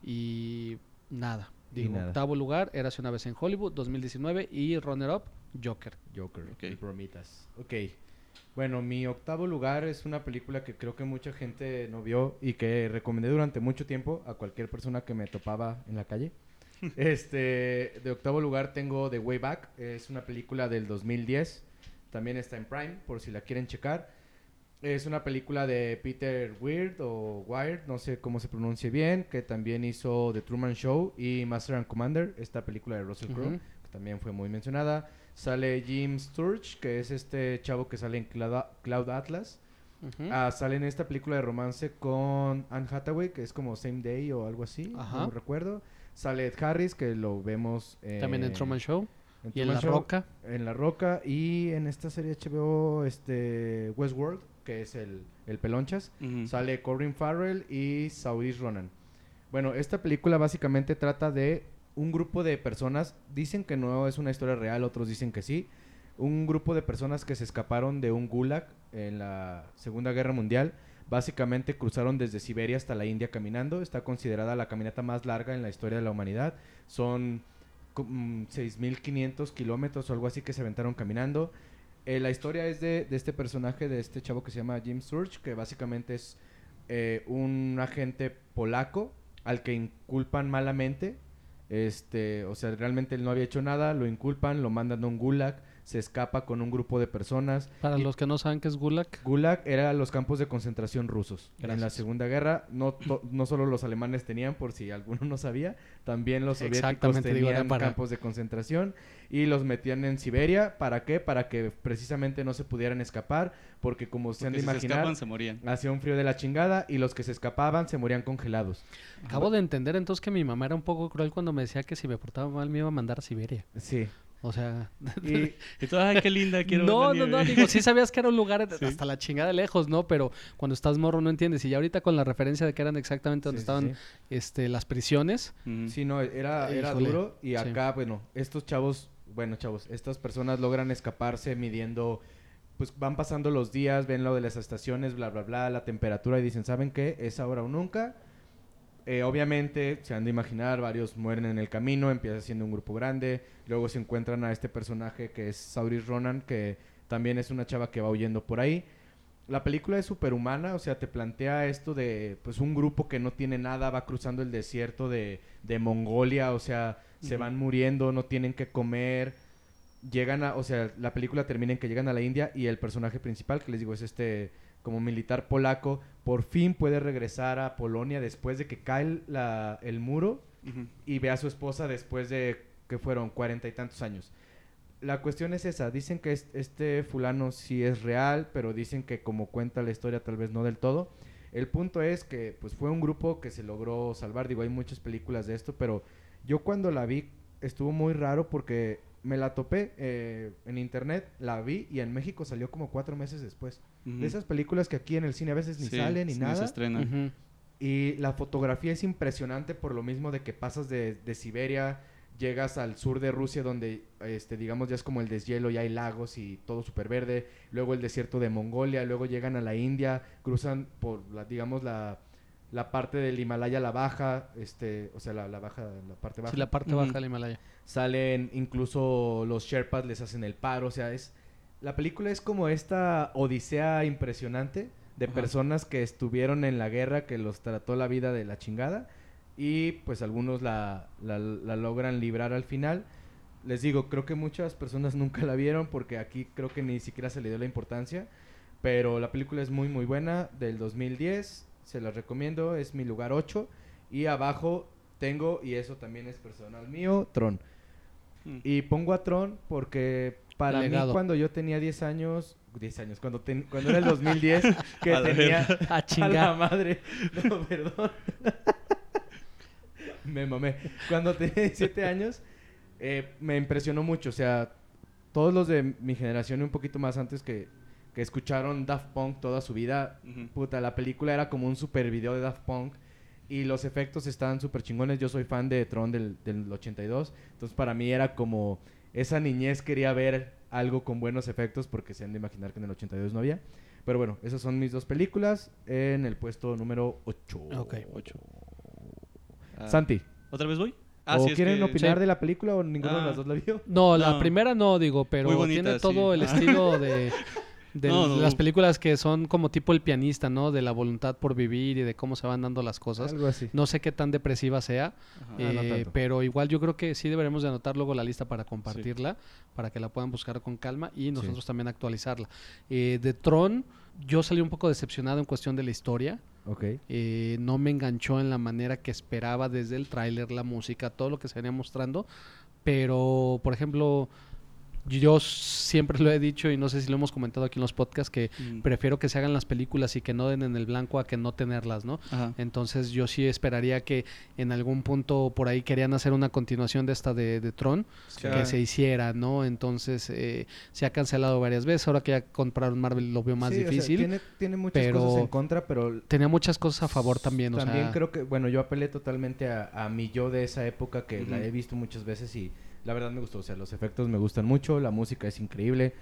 y nada. Y Digo, nada. octavo lugar, Érase una vez en Hollywood, 2019, y Runner Up, Joker. Joker, Ok. y bromitas. Ok. Bueno, mi octavo lugar es una película que creo que mucha gente no vio y que recomendé durante mucho tiempo a cualquier persona que me topaba en la calle. este, de octavo lugar tengo The Way Back, es una película del 2010, también está en Prime por si la quieren checar. Es una película de Peter Weird o Wired, no sé cómo se pronuncie bien, que también hizo The Truman Show y Master and Commander, esta película de Russell Crowe, que también fue muy mencionada. Sale Jim Sturge, que es este chavo que sale en Cloud, Cloud Atlas. Ah, sale en esta película de romance con Anne Hathaway, que es como Same Day o algo así, Ajá. no recuerdo. Sale Ed Harris, que lo vemos También en eh, Truman Show. en Y en La Show, Roca. En La Roca y en esta serie HBO este, Westworld, que es el, el Pelonchas. Sale Corinne Farrell y Saoirse Ronan. Bueno, esta película básicamente trata de un grupo de personas, dicen que no es una historia real, otros dicen que sí, un grupo de personas que se escaparon de un gulag en la Segunda Guerra Mundial. Básicamente cruzaron desde Siberia hasta la India caminando. Está considerada la caminata más larga en la historia de la humanidad. Son co- mm, 6.500 kilómetros o algo así que se aventaron caminando. Eh, la historia es de, este personaje, de este chavo que se llama Jim Sturge, que básicamente es eh, un agente polaco al que inculpan malamente. Este, o sea, realmente él no había hecho nada, lo inculpan, lo mandan a un gulag, se escapa con un grupo de personas. Para Y- los que no saben qué es Gulag. Gulag era los campos de concentración rusos. En la. Segunda Guerra, no, to- no solo los alemanes tenían, por si alguno no sabía, también los soviéticos tenían para- campos de concentración y los metían en Siberia. ¿Para qué? Para que precisamente no se pudieran escapar, porque como se han de si se imaginar, escapan, se morían. hacía un frío de la chingada y los que se escapaban se morían congelados. Acabo de entender entonces que mi mamá era un poco cruel cuando me decía que si me portaba mal me iba a mandar a Siberia. Sí. O sea, Y Y tú, ay, qué linda, quiero ver no, no, no, nieve". digo, sí sabías que era un lugar Sí. hasta la chingada lejos, ¿no? Pero cuando estás morro no entiendes. Y ya ahorita con la referencia de que eran exactamente donde Sí, estaban sí. este, las prisiones. Sí, no, era, era Híjole, duro. Y sí. acá, bueno, estos chavos, bueno, chavos, estas personas logran escaparse midiendo, pues van pasando los días, ven lo de las estaciones, bla, bla, bla, la temperatura y dicen, ¿saben qué? Es ahora o nunca. Eh, obviamente, se han de imaginar, varios mueren en el camino, empieza siendo un grupo grande, luego se encuentran a este personaje que es Saoirse Ronan, que también es una chava que va huyendo por ahí. La película es superhumana, o sea, te plantea esto de pues un grupo que no tiene nada, va cruzando el desierto de, de Mongolia, o sea, se van muriendo, no tienen que comer, llegan a, o sea, la película termina en que llegan a la India y el personaje principal, que les digo es este como militar polaco, por fin puede regresar a Polonia después de que cae el- la- el muro y ve a su esposa después de que fueron cuarenta y tantos años. La cuestión es esa, dicen que es- este fulano sí es real, pero dicen que como cuenta la historia tal vez no del todo. El punto es que pues fue un grupo que se logró salvar, digo, hay muchas películas de esto, pero yo cuando la vi estuvo muy raro porque me la topé eh, en internet, la vi y en México salió como cuatro meses después. De esas películas que aquí en el cine a veces ni Sí, salen ni sí, nada. se estrenan. Y la fotografía es impresionante por lo mismo de que pasas de, de Siberia, llegas al sur de Rusia donde, este, digamos, ya es como el deshielo, ya hay lagos y todo súper verde. Luego el desierto de Mongolia, luego llegan a la India, cruzan por, la, digamos, la, la parte del Himalaya, la baja, este, o sea, la, la baja, la parte baja. Sí, la parte baja del Himalaya. Salen incluso los Sherpas, les hacen el paro, o sea, es... La película es como esta odisea impresionante de Ajá. personas que estuvieron en la guerra, que los trató la vida de la chingada y pues algunos la, la, la logran librar al final. Les digo, creo que muchas personas nunca la vieron porque aquí creo que ni siquiera se le dio la importancia, pero la película es muy muy buena, del 2010, se la recomiendo, es mi lugar 8 y abajo tengo, y eso también es personal mío, Tron. Mm. Y pongo a Tron porque para mí cuando yo tenía 10 años, 10 años, cuando, ten- cuando era el 2010, que A la tenía A a la madre, no, perdón. me mamé. Cuando tenía 17 años, eh, me impresionó mucho, o sea, todos los de mi generación y un poquito más antes que, que escucharon Daft Punk toda su vida, puta, la película era como un super video de Daft Punk y los efectos estaban súper chingones. Yo soy fan de Tron del, del 82, entonces para mí era como esa niñez quería ver algo con buenos efectos porque se han de imaginar que en el 82 no había. Pero bueno, esas son mis dos películas en el puesto número 8. Ok. Ocho. Ah, Santi, ¿Otra vez voy? ¿o sí, es quieren que- opinar Sí. de la película o ninguno de Ah. las dos la vio? No, la No. primera no, digo, pero tiene todo sí. el estilo de, de No, no, las películas que son como tipo el pianista, ¿no? De la voluntad por vivir y de cómo se van dando las cosas. Algo así. No sé qué tan depresiva sea. Ah, no eh, pero igual yo creo que sí deberemos de anotar luego la lista para compartirla, para que la puedan buscar con calma y nosotros también actualizarla. Eh, de Tron, yo salí un poco decepcionado en cuestión de la historia. Ok. Eh, no me enganchó en la manera que esperaba desde el tráiler, la música, todo lo que se venía mostrando. Pero, por ejemplo, yo siempre lo he dicho y no sé si lo hemos comentado aquí en los podcasts que Mm. prefiero que se hagan las películas y que no den en el blanco a que no tenerlas, ¿no? Ajá. Entonces yo sí esperaría que en algún punto por ahí querían hacer una continuación de esta de, de Tron, Sí. que se hiciera, ¿no? Entonces eh, se ha cancelado varias veces, ahora que ya compraron Marvel lo veo más Sí, o sea, difícil. tiene, tiene muchas pero cosas en contra, pero Tenía muchas cosas a favor también, o También sea, creo que, bueno, yo apelé totalmente a, a mi yo de esa época que la he visto muchas veces y la verdad me gustó. O sea, los efectos me gustan mucho, la música es increíble.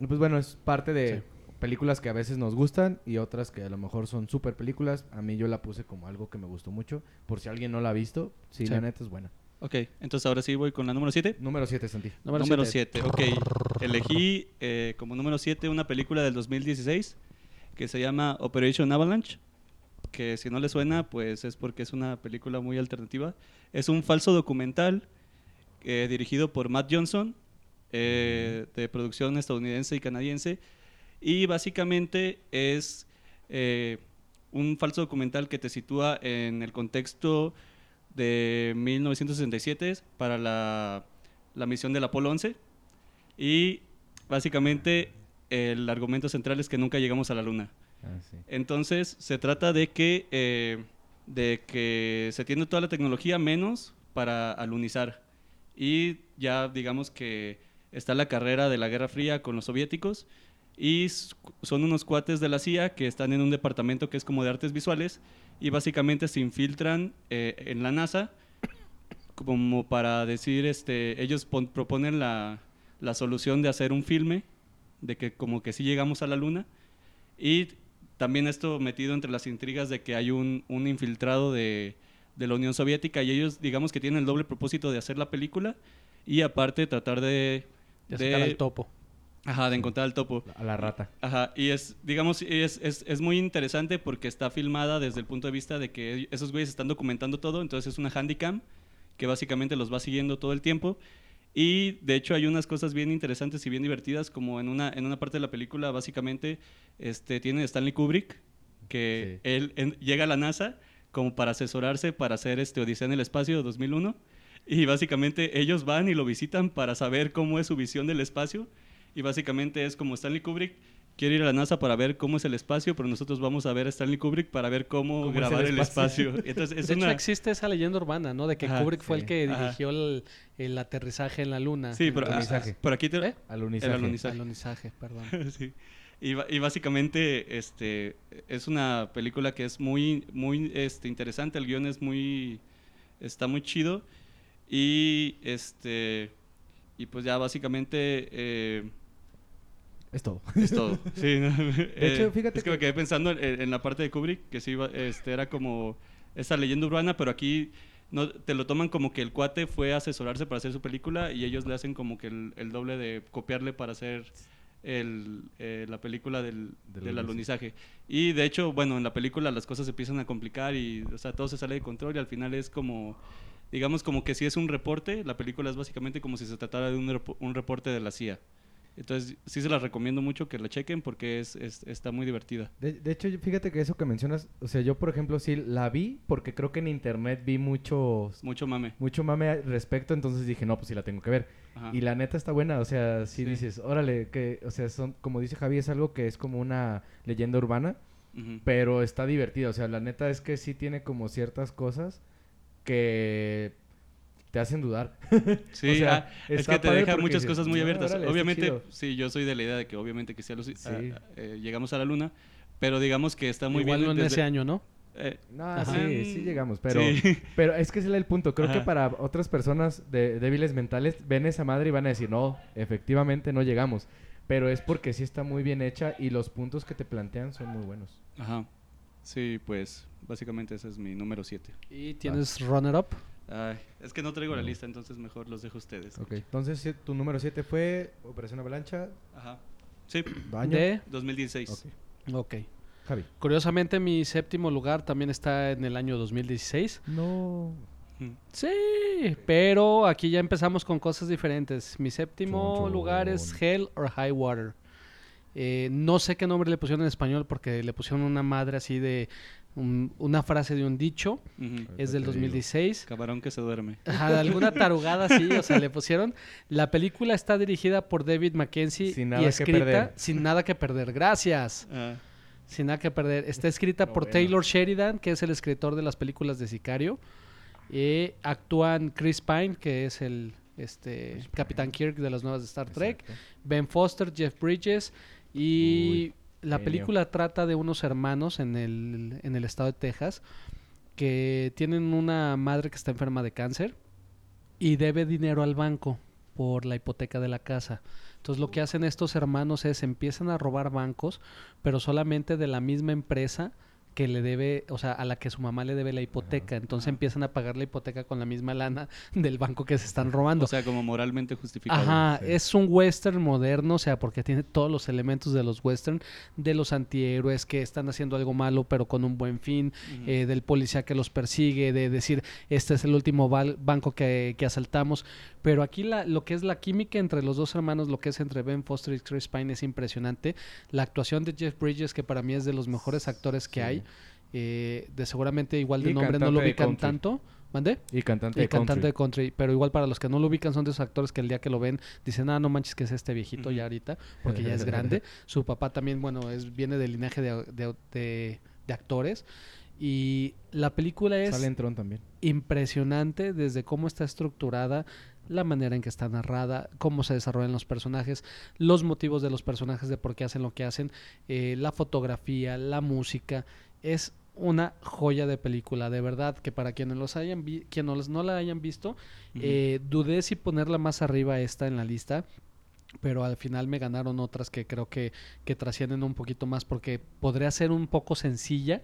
Y pues bueno, es parte de Sí. películas que a veces nos gustan y otras que a lo mejor son súper películas. A mí yo la puse como algo que me gustó mucho. Por si alguien no la ha visto, sí, Sí. la neta es buena. Ok, entonces ahora sí voy con la número 7. Número 7, Santi. número Número siete. 7, ok. Elegí eh, como número 7 una película del 2016 que se llama Operation Avalanche. Que si no le suena, pues es porque es una película muy alternativa. Es un falso documental eh, dirigido por Matt Johnson, eh, de producción estadounidense y canadiense. Y básicamente es eh, un falso documental que te sitúa en el contexto de 1967 para la, la misión del Apolo 11. Y básicamente el argumento central es que nunca llegamos a la Luna. Ah, sí. Entonces se trata de que, eh, de que se tiene toda la tecnología menos para alunizar. Y ya digamos que está la carrera de la Guerra Fría con los soviéticos. Y son unos cuates de la CIA que están en un departamento que es como de artes visuales. Y básicamente se infiltran eh, en la NASA como para decir, este, ellos pon- proponen la, la solución de hacer un filme, de que como que sí llegamos a la luna, y también esto metido entre las intrigas de que hay un, un infiltrado de, de la Unión Soviética y ellos digamos que tienen el doble propósito de hacer la película y aparte tratar de... Ya de- sacar al topo. Ajá, de encontrar al topo. A la rata. Ajá, y es, digamos, es, es, es muy interesante porque está filmada desde el punto de vista de que esos güeyes están documentando todo, entonces es una handicam que básicamente los va siguiendo todo el tiempo. Y de hecho hay unas cosas bien interesantes y bien divertidas, como en una, en una parte de la película básicamente este, tiene Stanley Kubrick, que Sí. él en- llega a la NASA como para asesorarse para hacer este Odisea en el Espacio de 2001. Y básicamente ellos van y lo visitan para saber cómo es su visión del espacio. Y básicamente es como Stanley Kubrick quiere ir a la NASA para ver cómo es el espacio, pero nosotros vamos a ver a Stanley Kubrick para ver cómo, ¿Cómo es grabar el el espacio? espacio. Entonces es de hecho, una... existe esa leyenda urbana, ¿no? De que Ajá, Kubrick fue sí. el que Ajá. dirigió el, el aterrizaje en la luna. Sí, pero, el alunizaje. por aquí te... ¿Eh? Alunizaje. El alunizaje. El alunizaje, perdón. Sí. Y, y básicamente este, es una película que es muy, muy este, interesante, el guion es muy, está muy chido y, este, y pues ya básicamente eh, Es todo. es todo. Sí, ¿no? De Eh, hecho, fíjate es que, me que- quedé pensando en, en la parte de Kubrick, que sí, este, era como esa leyenda urbana, pero aquí no, te lo toman como que el cuate fue a asesorarse para hacer su película y ellos le hacen como que el, el doble de copiarle para hacer el, eh, la película del, Del del alunizaje. alunizaje. Y de hecho, bueno, en la película las cosas se empiezan a complicar y, o sea, todo se sale de control y al final es como, digamos, como que si es un reporte, la película es básicamente como si se tratara de un, repo- un reporte de la CIA. Entonces, sí se las recomiendo mucho que la chequen porque es, es- está muy divertida. De, de hecho, fíjate que eso que mencionas, o sea, yo por ejemplo sí la vi porque creo que en internet vi muchos Mucho mame. mucho mame al respecto, entonces dije, no, pues sí la tengo que ver. Ajá. Y la neta está buena, o sea, sí, Sí. dices, órale, que, o sea, son, como dice Javi, es algo que es como una leyenda urbana, pero está divertida, o sea, la neta es que sí tiene como ciertas cosas que te hacen dudar. Sí, o sea, ah, es que te deja muchas dices, cosas muy "No, abiertas. órale, obviamente, chido". sí, yo soy de la idea de que obviamente que sí, aluci- Sí. ah, eh, llegamos a la luna, pero digamos que está muy Igual bien. no en desde- ese año, ¿no? Eh, No, Ajá. sí, sí llegamos, pero, Sí. pero es que ese es el punto. Creo que para otras personas de, débiles mentales ven esa madre y van a decir, no, efectivamente no llegamos. Pero es porque sí está muy bien hecha y los puntos que te plantean son muy buenos. Ajá. Sí, pues básicamente ese es mi número 7. Y tienes runner-up. Ay, es que no traigo la lista, entonces mejor los dejo a ustedes. Ok, entonces tu número 7 fue Operación Avalancha, Ajá. Sí, baño. De... 2016. Ok, Ok. Javi. Curiosamente, mi séptimo lugar también está en el año 2016. No. Sí, pero aquí ya empezamos con cosas diferentes. Mi séptimo Chon, chon. lugar es Hell or High Water. Eh, no sé qué nombre le pusieron en español porque le pusieron una madre así de un- una frase de un dicho. Es del te digo. 2016. Camarón que se duerme. Ajá, alguna tarugada así, o sea, le pusieron. La película está dirigida por David Mackenzie Sin y nada que escrita perder. sin nada que perder. Gracias. Ah, Sin nada que perder. Está escrita por. Taylor Sheridan, que es el escritor de las películas de Sicario. Y actúan Chris Pine, que es el este Chris Pine. Capitán Kirk de las nuevas de Star Trek. Ben Foster, Jeff Bridges. Y Uy, la genio. película trata de unos hermanos en el, en el estado de Texas que tienen una madre que está enferma de cáncer y debe dinero al banco por la hipoteca de la casa. Entonces lo que hacen estos hermanos es empiezan a robar bancos, pero solamente de la misma empresa que le debe, o sea, a la que su mamá le debe la hipoteca. Entonces empiezan a pagar la hipoteca con la misma lana del banco que se están robando. o sea, como moralmente justificado. Ajá, sí. es un western moderno, o sea, porque tiene todos los elementos de los western, de los antihéroes que están haciendo algo malo pero con un buen fin, eh, del policía que los persigue, de decir, este es el último banco que, que asaltamos. Pero aquí la, lo que es la química entre los dos hermanos, lo que es entre Ben Foster y Chris Pine es impresionante. La actuación de Jeff Bridges, que para mí es de los mejores actores que Sí. hay, eh, de seguramente igual de Y nombre no lo ubican country. tanto. ¿Mandé? Y cantante Y de cantante de country. country, pero igual para los que no lo ubican son de esos actores que el día que lo ven dicen, ah, no manches que es este viejito ya ahorita, porque ya es grande. Su papá también, bueno, es, viene del linaje de, de- de- de actores. Y la película es Sale en Tron también. impresionante desde cómo está estructurada, la manera en que está narrada, cómo se desarrollan los personajes, los motivos de los personajes de por qué hacen lo que hacen, eh, la fotografía, la música. Es una joya de película, de verdad, que para quienes los hayan vi- quienes no la hayan visto, eh, dudé si ponerla más arriba esta en la lista, pero al final me ganaron otras que creo que, que trascienden un poquito más porque podría ser un poco sencilla.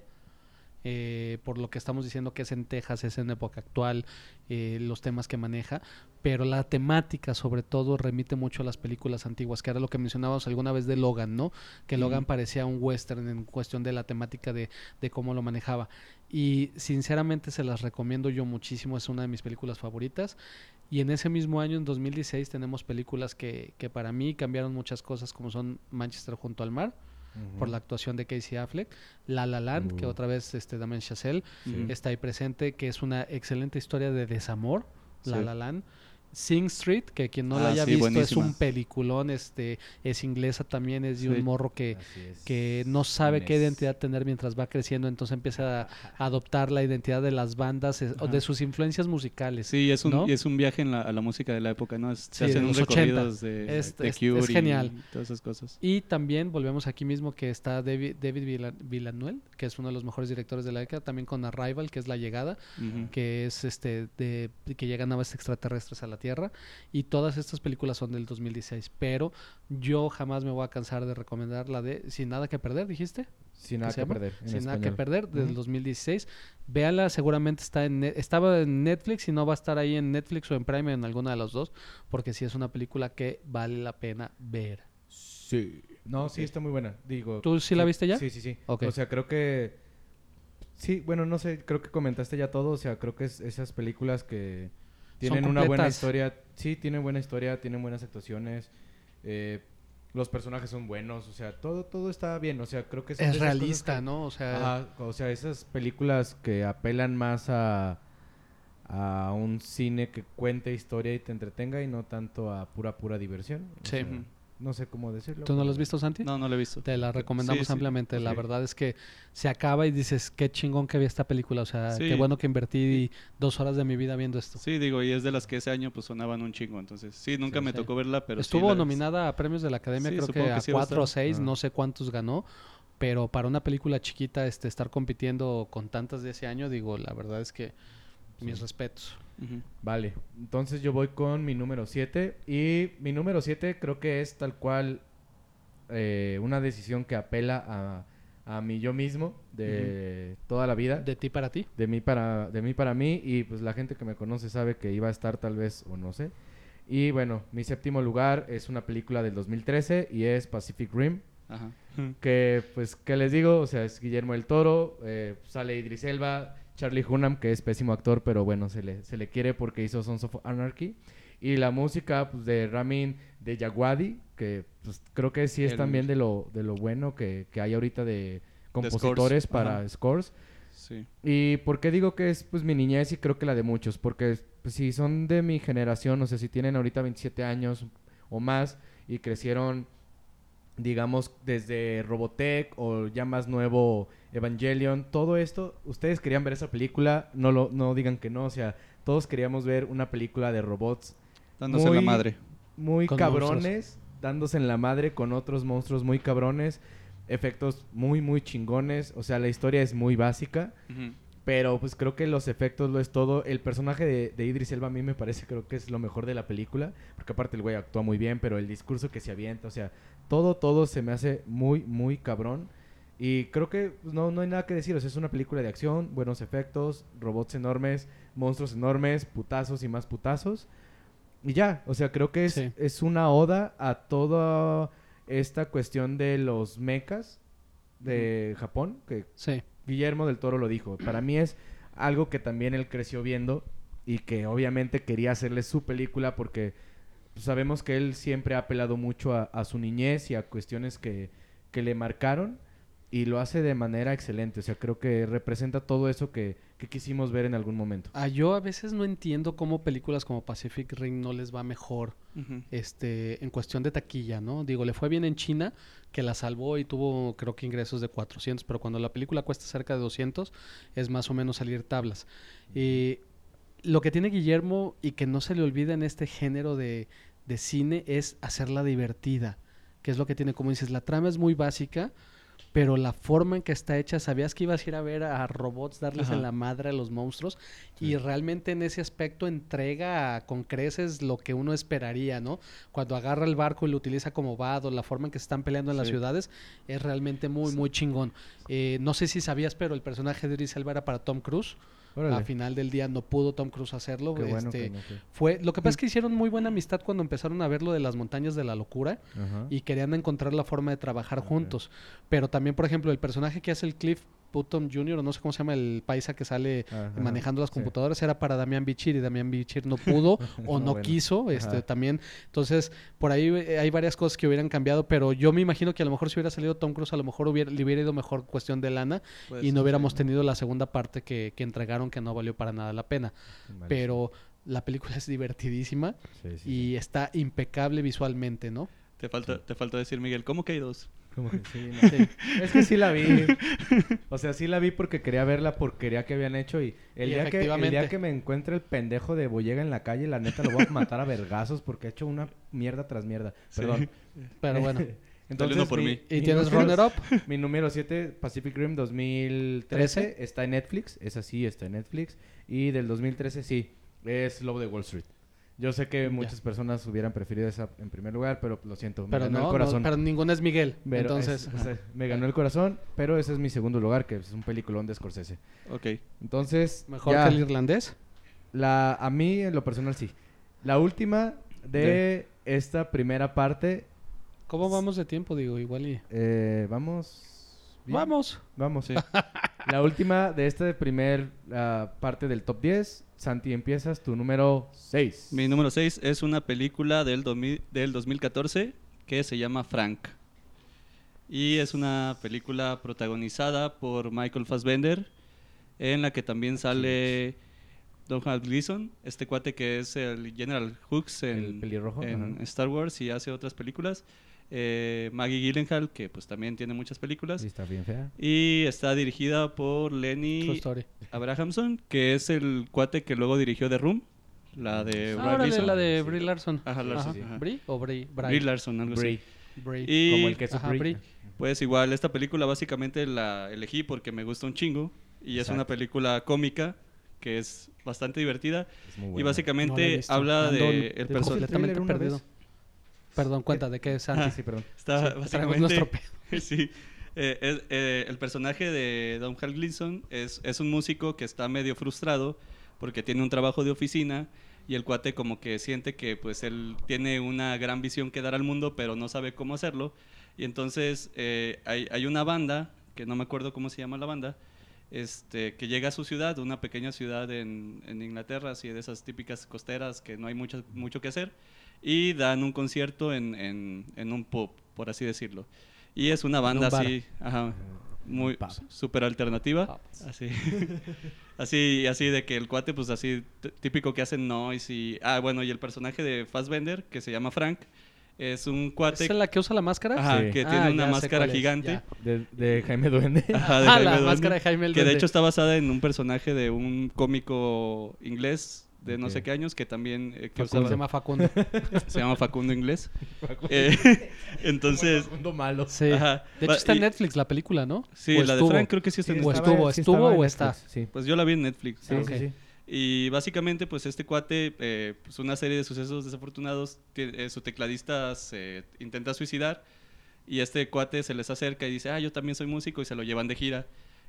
Eh, por lo que estamos diciendo que es en Texas, es en época actual, eh, los temas que maneja, pero la temática sobre todo remite mucho a las películas antiguas, que era lo que mencionábamos alguna vez de Logan, ¿no? Que. Logan parecía un western en cuestión de la temática de, de cómo lo manejaba. Y sinceramente se las recomiendo yo muchísimo, es una de mis películas favoritas. Y en ese mismo año, en 2016, tenemos películas que, que para mí cambiaron muchas cosas, como son Manchester junto al mar, por la actuación de Casey Affleck, La La Land, que Uh. otra vez este Damien Chazelle está ahí presente, que es una excelente historia de desamor, La Sí. La Land. Sing Street, que quien no la Ah, haya sí, visto es un peliculón, este es inglesa también, es de Sí. un morro que, es. que no sabe qué identidad tener mientras va creciendo, entonces empieza a adoptar la identidad de las bandas o de sus influencias musicales. Sí, es un, ¿no? y es un viaje en la, a la música de la época, ¿no? Es- Sí, se hacen un los 80. recorridos de, Es- de es- Cure es y genial. todas esas cosas. Y también volvemos aquí mismo que está David, David Villa- Villanuel, que es uno de los mejores directores de la década, también con Arrival, que es La Llegada, que es este de de que llegan naves extraterrestres a la Tierra y todas estas películas son del 2016, pero yo jamás me voy a cansar de recomendar la de Sin nada que perder, dijiste? Sin nada que perder. Sin nada que perder del Ujú. 2016. Véanla, seguramente está en estaba en Netflix y no va a estar ahí en Netflix o en Prime en alguna de las dos, porque sí es una película que vale la pena ver. Sí. No, sí, está muy buena. Digo. ¿Tú sí la viste ya? Sí, sí, sí. Ok. O sea, creo que. Sí, bueno, no sé, creo que comentaste ya todo. O sea, creo que es esas películas que tienen una buena historia. Sí, tienen buena historia, tienen buenas actuaciones. eh, los personajes son buenos. O sea, todo, todo está bien. O sea, creo que Es realista, que- ¿no? O sea, Ajá, o sea, esas películas que apelan más a, a un cine que cuente historia y te entretenga y no tanto a pura, pura diversión. Sí. sea. No sé cómo decirlo. ¿tú no lo has visto, Santi? No, no lo he visto. Te la recomendamos Sí, sí. ampliamente. La verdad es que se acaba y dices, qué chingón que vi esta película. O sea, Sí. qué bueno que invertí dos horas de mi vida viendo esto. Sí, digo, y es de las que ese año pues sonaban un chingo, entonces sí, nunca Sí, me sí. tocó verla, pero sí Estuvo nominada a premios de la Academia, Sí, creo que, que a cuatro o seis, Ah. no sé cuántos ganó. Pero para una película chiquita, este, estar compitiendo con tantas de ese año, digo, la verdad es que mis respetos. Ujú. Vale, entonces yo voy con mi número 7 y mi número 7 creo que es tal cual eh, una decisión que apela a, a mí yo mismo de toda la vida. De ti para ti. de mí para de mí para mí y pues la gente que me conoce sabe que iba a estar tal vez o no sé y bueno mi séptimo lugar es una película del 2013 y es Pacific Rim Ajá. que pues qué les digo o sea es Guillermo del Toro eh, sale Idris Elba Charlie Hunnam que es pésimo actor pero bueno se le se le quiere porque hizo Sons of Anarchy Y la música pues, de Ramin de Yagwadi, que pues, creo que sí es El- también de lo, de lo bueno que, que hay ahorita de scores, compositores para ajá. scores. Sí. ¿Y por qué digo que es pues mi niñez y creo que la de muchos? Porque pues, si son de mi generación, o sea, si tienen ahorita 27 años o más y crecieron, digamos, desde Robotech o ya más nuevo Evangelion, todo esto, ustedes querían ver esa película, no lo no digan que no, o sea, todos queríamos ver una película de robots Dándose la Muy- madre. muy Con cabrones, dándose en la madre con otros monstruos muy cabrones, efectos muy muy chingones, o sea, la historia es muy básica. Pero pues creo que los efectos lo es todo. El personaje de, de Idris Elba a mí me parece creo que es lo mejor de la película. Porque aparte el güey actúa muy bien, pero el discurso que se avienta, o sea, todo, todo se me hace muy, muy cabrón. Y creo que pues, no, no hay nada que decir. O sea, es una película de acción, buenos efectos, robots enormes, monstruos enormes, putazos y más putazos. Y ya, o sea, creo que es, Sí. es una oda a toda esta cuestión de los mechas de Japón, que Sí. Guillermo del Toro lo dijo. Para mí es algo que también él creció viendo y que obviamente quería hacerle su película porque pues, sabemos que él siempre ha apelado mucho a, a su niñez y a cuestiones que, que le marcaron y lo hace de manera excelente. O sea, creo que representa todo eso que, que quisimos ver en algún momento. Ah, yo a veces no entiendo cómo películas como Pacific Ring no les va mejor este, en cuestión de taquilla, ¿no? Digo, le fue bien en China, que la salvó y tuvo creo que ingresos de 400, pero cuando la película cuesta cerca de 200 es más o menos salir tablas. Y lo que tiene Guillermo y que no se le olvida en este género de, de cine es hacerla divertida, que es lo que tiene, como dices, la trama es muy básica, pero la forma en que está hecha, sabías que ibas a ir a ver a robots darles Ajá. en la madre a los monstruos y realmente en ese aspecto entrega con creces lo que uno esperaría, ¿no? Cuando agarra el barco y lo utiliza como vado, la forma en que se están peleando en las ciudades es realmente muy, muy chingón. Eh, no sé si sabías, pero el personaje de Idris Elba era para Tom Cruise. Órale. A final del día no pudo Tom Cruise hacerlo. Qué bueno este, que no fue. fue, lo que pasa es que hicieron muy buena amistad cuando empezaron a ver lo de las montañas de la locura y querían encontrar la forma de trabajar juntos. Pero también, por ejemplo, el personaje que hace el Cliff Button Jr., o no sé cómo se llama el paisa que sale Ajá, manejando las sí. computadoras, era para Damián Bichir y Damián Bichir no pudo o No, no bueno. quiso este, Ajá. también. Entonces, por ahí eh, hay varias cosas que hubieran cambiado, pero yo me imagino que a lo mejor si hubiera salido Tom Cruise, a lo mejor hubiera, le hubiera ido mejor cuestión de lana y no sí, hubiéramos tenido la segunda parte que, que entregaron que no valió para nada la pena. Pero la película es divertidísima Sí, sí, sí. y está impecable visualmente, ¿no? Te falta, te falta decir, Miguel, ¿cómo que hay dos? Como que sí, no. Sí. Es que sí la vi. O sea, sí la vi porque quería ver la porquería que habían hecho y el, Y día, que, el día que me encuentre el pendejo de Boyega en la calle, la neta lo voy a matar a vergazos porque ha hecho una mierda tras mierda. Perdón. Pero bueno. Entonces, por mi- mí. ¿Y mi tienes número- Runner Up? Mi número 7, Pacific Rim 2013, está en Netflix. Esa sí está en Netflix. Y del 2013, sí, es Lobo de Wall Street. Yo sé que Ya. muchas personas hubieran preferido esa en primer lugar, pero lo siento, me Pero ganó no, el corazón. no, pero ninguna es Miguel. Pero Entonces, es- o sea, me ganó el corazón, pero ese es mi segundo lugar, que es un peliculón de Scorsese. Ok. Entonces, mejor ya, que el irlandés. la, a mí en lo personal sí. La última de esta primera parte, ¿Cómo vamos de tiempo? Digo, igual y... eh, vamos. bien. Vamos. Vamos. Sí. La última de esta primer ah, parte del top 10. Santi, empiezas tu número 6. Mi número 6 es una película del, 2000 del 2014 que se llama Frank. Y es una película protagonizada por Michael Fassbender, en la que también sale Don Gleason, este cuate que es el General Hooks El en, pelirrojo, en ajá. Star Wars y hace otras películas. Eh, Maggie Gyllenhaal, que pues también tiene muchas películas. Sí, está bien fea. Y está dirigida por Lenny. Abrahamson, que es el cuate que luego dirigió The Room, la de Ah, órale, la de. Brie Larson. Ajá, Larson, ajá. ¿Brie o Brie? Brie Larson, algo Brie. así. Brie. Y Como el queso Ajá, Brie. Brie. pues igual esta película básicamente la elegí porque me gusta un chingo y es una película cómica que es bastante divertida Es muy y. No visto. habla de el el completamente perdido. Perdón, cuenta de qué es Santi. Ah, sí, perdón. está Sí, básicamente nuestro pedo. sí eh, es- eh, el personaje de Don Hal Gleason es, es un músico que está medio frustrado porque tiene un trabajo de oficina y el cuate como que siente que pues él tiene una gran visión que dar al mundo pero no sabe cómo hacerlo y entonces eh, hay, hay una banda que no me acuerdo cómo se llama la banda este, que llega a su ciudad, una pequeña ciudad en, en Inglaterra, así de esas típicas costeras que no hay mucho, mucho que hacer, y dan un concierto en, en, en un pub, por así decirlo. Y es una banda un así, ajá, muy súper alternativa. Papas. Así. así, así de que el cuate, pues así, típico que hacen noise y... Ah, bueno, y el personaje de Fassbender, que se llama Frank, es un cuate... ¿Esa es la que usa la máscara? Ajá, Sí. que Ah, tiene una ya sé máscara gigante. De, de Jaime Duende. Ajá, de Ah, Jaime la Duende, máscara de Jaime el Que de hecho está basada en un personaje de un cómico inglés de no Ok. sé qué años que también eh, que Facundo, usaba- se llama Facundo. se llama Facundo Inglés. Eh, entonces, Facundo malo. Sí. Ajá. De hecho está en Netflix la película, ¿no? sí, ¿O la de estuvo? Frank creo que sí está en O Netflix. estuvo, sí estuvo o está. Sí. Pues yo la vi en Netflix. Sí, Ah, sí, ok. sí. Y básicamente, pues este cuate, eh, pues una serie de sucesos desafortunados, eh, su tecladista se intenta suicidar y este cuate se les acerca y dice, ah, yo también soy músico y se lo llevan de gira.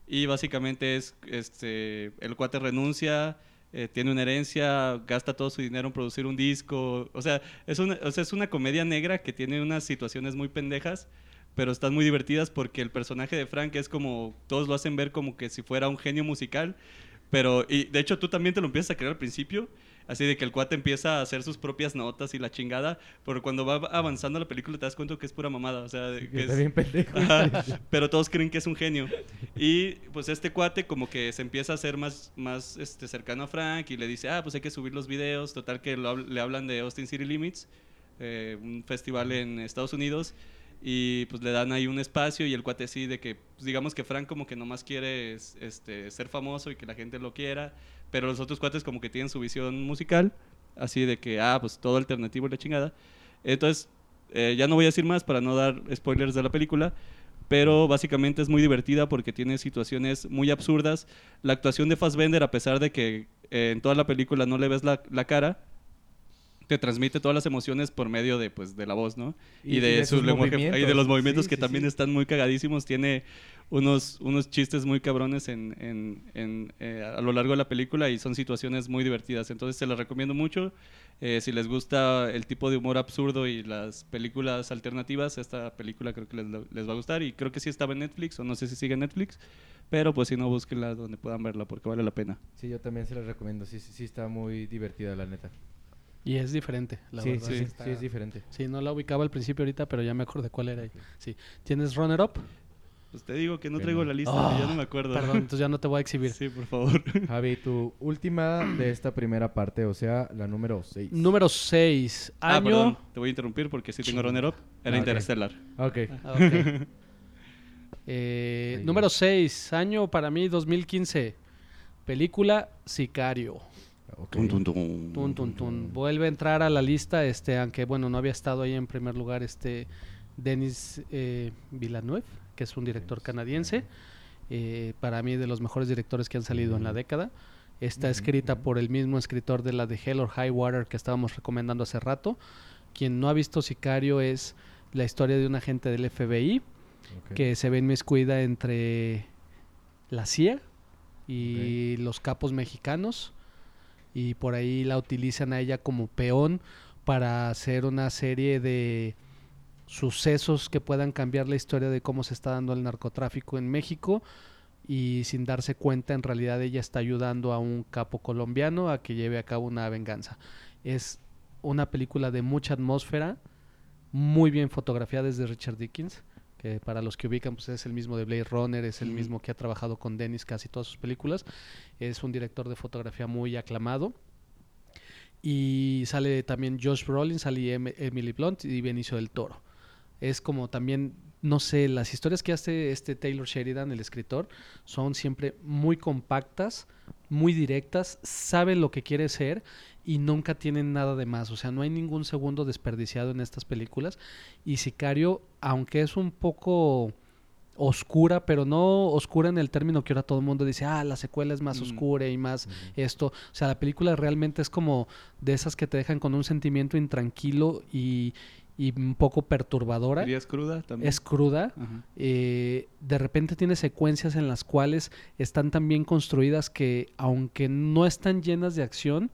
Y básicamente es, este, el cuate renuncia, eh, tiene una herencia, gasta todo su dinero en producir un disco. O sea, es una, o sea, es una comedia negra que tiene unas situaciones muy pendejas, pero están muy divertidas porque el personaje de Frank es como, todos lo hacen ver como que si fuera un genio musical, pero, y de hecho tú también te lo empiezas a creer al principio, así de que el cuate empieza a hacer sus propias notas y la chingada, pero cuando va avanzando la película te das cuenta que es pura mamada, o sea, que es- bien pendejo. Ajá, pero todos creen que es un genio. Y pues este cuate como que se empieza a hacer más, más este, cercano a Frank y le dice, ah, pues hay que subir los videos. Total que lo le hablan de Austin City Limits, eh, un festival en Estados Unidos. Y pues le dan ahí un espacio y el cuate sí de que, pues, digamos que Frank como que nomás quiere es- este, ser famoso y que la gente lo quiera. Pero los otros cuates como que tienen su visión musical, así de que, ah, pues todo alternativo y la chingada. Entonces, eh, ya no voy a decir más para no dar spoilers de la película, pero básicamente es muy divertida porque tiene situaciones muy absurdas. La actuación de Fassbender, a pesar de que eh, en toda la película no le ves la, la cara, te transmite todas las emociones por medio de, pues, de la voz, ¿no? Y, de, su sus lenguaje, y de los movimientos Sí, que sí, también sí. están muy cagadísimos. Tiene unos, unos chistes muy cabrones en, en- en, eh, a lo largo de la película y son situaciones muy divertidas. Entonces se las recomiendo mucho. Eh, si les gusta el tipo de humor absurdo y las películas alternativas, esta película creo que les, les va a gustar. Y creo que sí estaba en Netflix, o no sé si sigue en Netflix. Pero pues si no, búsquenla donde puedan verla porque vale la pena. Sí, yo también se las recomiendo. Sí, sí, sí está muy divertida, la neta. Y es diferente, la sí, verdad. sí, sí, está- sí, es diferente. Sí, no la ubicaba al principio ahorita, pero ya me acordé cuál era. Sí. ¿Tienes Runner Up? Pues te digo que no traigo la lista, Ah, ya no me acuerdo. Perdón, entonces ya no te voy a exhibir. Sí, por favor. Javi, tu última de esta primera parte, o sea, la número 6. Número 6. Ah, Año. perdón, te voy a interrumpir porque sí tengo runner up. Era Ah, ok. Interstellar. Ok. Ah. Eh, Ahí número va. 6. Año para mí 2015. Película Sicario. Ok. Tun, tun, tun. Tun, tun, tun. Vuelve a entrar a la lista, este, aunque bueno, no había estado ahí en primer lugar, este Denis eh, Villeneuve, que es un director canadiense. eh, para mí de los mejores directores que han salido en la década. Está escrita por el mismo escritor de la de Hell or High Water que estábamos recomendando hace rato. Quien no ha visto Sicario es la historia de un agente del FBI que se ve inmiscuida entre la CIA y los capos mexicanos y por ahí la utilizan a ella como peón para hacer una serie de sucesos que puedan cambiar la historia de cómo se está dando el narcotráfico en México y sin darse cuenta en realidad ella está ayudando a un capo colombiano a que lleve a cabo una venganza. Es una película de mucha atmósfera, muy bien fotografiada desde Richard Dickens, que para los que ubican pues es el mismo de Blade Runner, es el mismo que ha trabajado con Dennis casi todas sus películas, es un director de fotografía muy aclamado. Y sale también Josh Brolin, sale Em- Emily Blunt y Benicio del Toro. Es como también, no sé, las historias que hace este Taylor Sheridan, el escritor, son siempre muy compactas, muy directas, saben lo que quiere ser y nunca tienen nada de más. O sea, no hay ningún segundo desperdiciado en estas películas. Y Sicario, aunque es un poco oscura, pero no oscura en el término que ahora todo el mundo dice, ah, la secuela es más Mm. oscura y más esto. O sea, la película realmente es como de esas que te dejan con un sentimiento intranquilo y, y un poco perturbadora. ¿Dirías cruda también? Es cruda. Eh, de repente tiene secuencias en las cuales están tan bien construidas que aunque no están llenas de acción,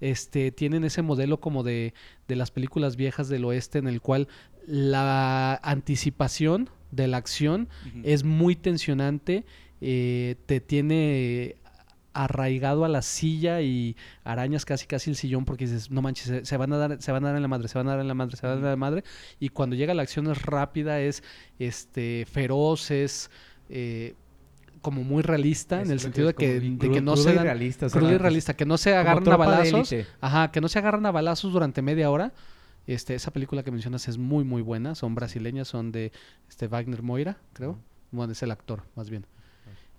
este, tienen ese modelo como de, de las películas viejas del oeste en el cual la anticipación de la acción es muy tensionante eh, te tiene arraigado a la silla y arañas casi casi el sillón porque dices, no manches, se, se van a dar, se van a dar en la madre, se van a dar en la madre, se van a dar en la madre. Y cuando llega la acción es rápida, es este feroz, es eh, como muy realista Es en el sentido de que, de que no se dan, realista, crudo y pues, realista, que no se agarran a balazos. Ajá, que no se agarran a balazos durante media hora. Este, esa película que mencionas es muy muy buena, son brasileñas, son de este Wagner Moira, creo. Bueno, es el actor, más bien.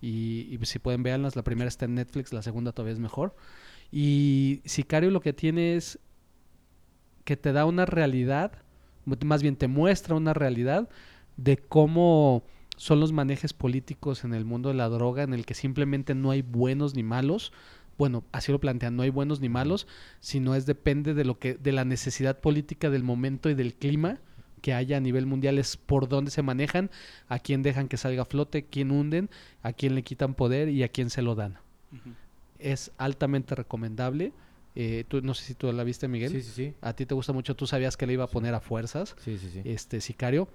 Y, y si pueden verlas, la primera está en Netflix, la segunda todavía es mejor. Y Sicario lo que tiene es que te da una realidad, más bien te muestra una realidad de cómo son los manejes políticos en el mundo de la droga, en el que simplemente no hay buenos ni malos. Bueno, así lo plantean, no hay buenos ni malos, sino es depende de lo que, de la necesidad política del momento y del clima que haya a nivel mundial, es por dónde se manejan, a quién dejan que salga a flote, quién hunden, a quién le quitan poder y a quién se lo dan. Es altamente recomendable. Eh, tú, no sé si tú la viste, Miguel. Sí, sí, sí. A ti te gusta mucho, tú sabías que le iba a poner a fuerzas. Sí, sí, sí. Este Sicario.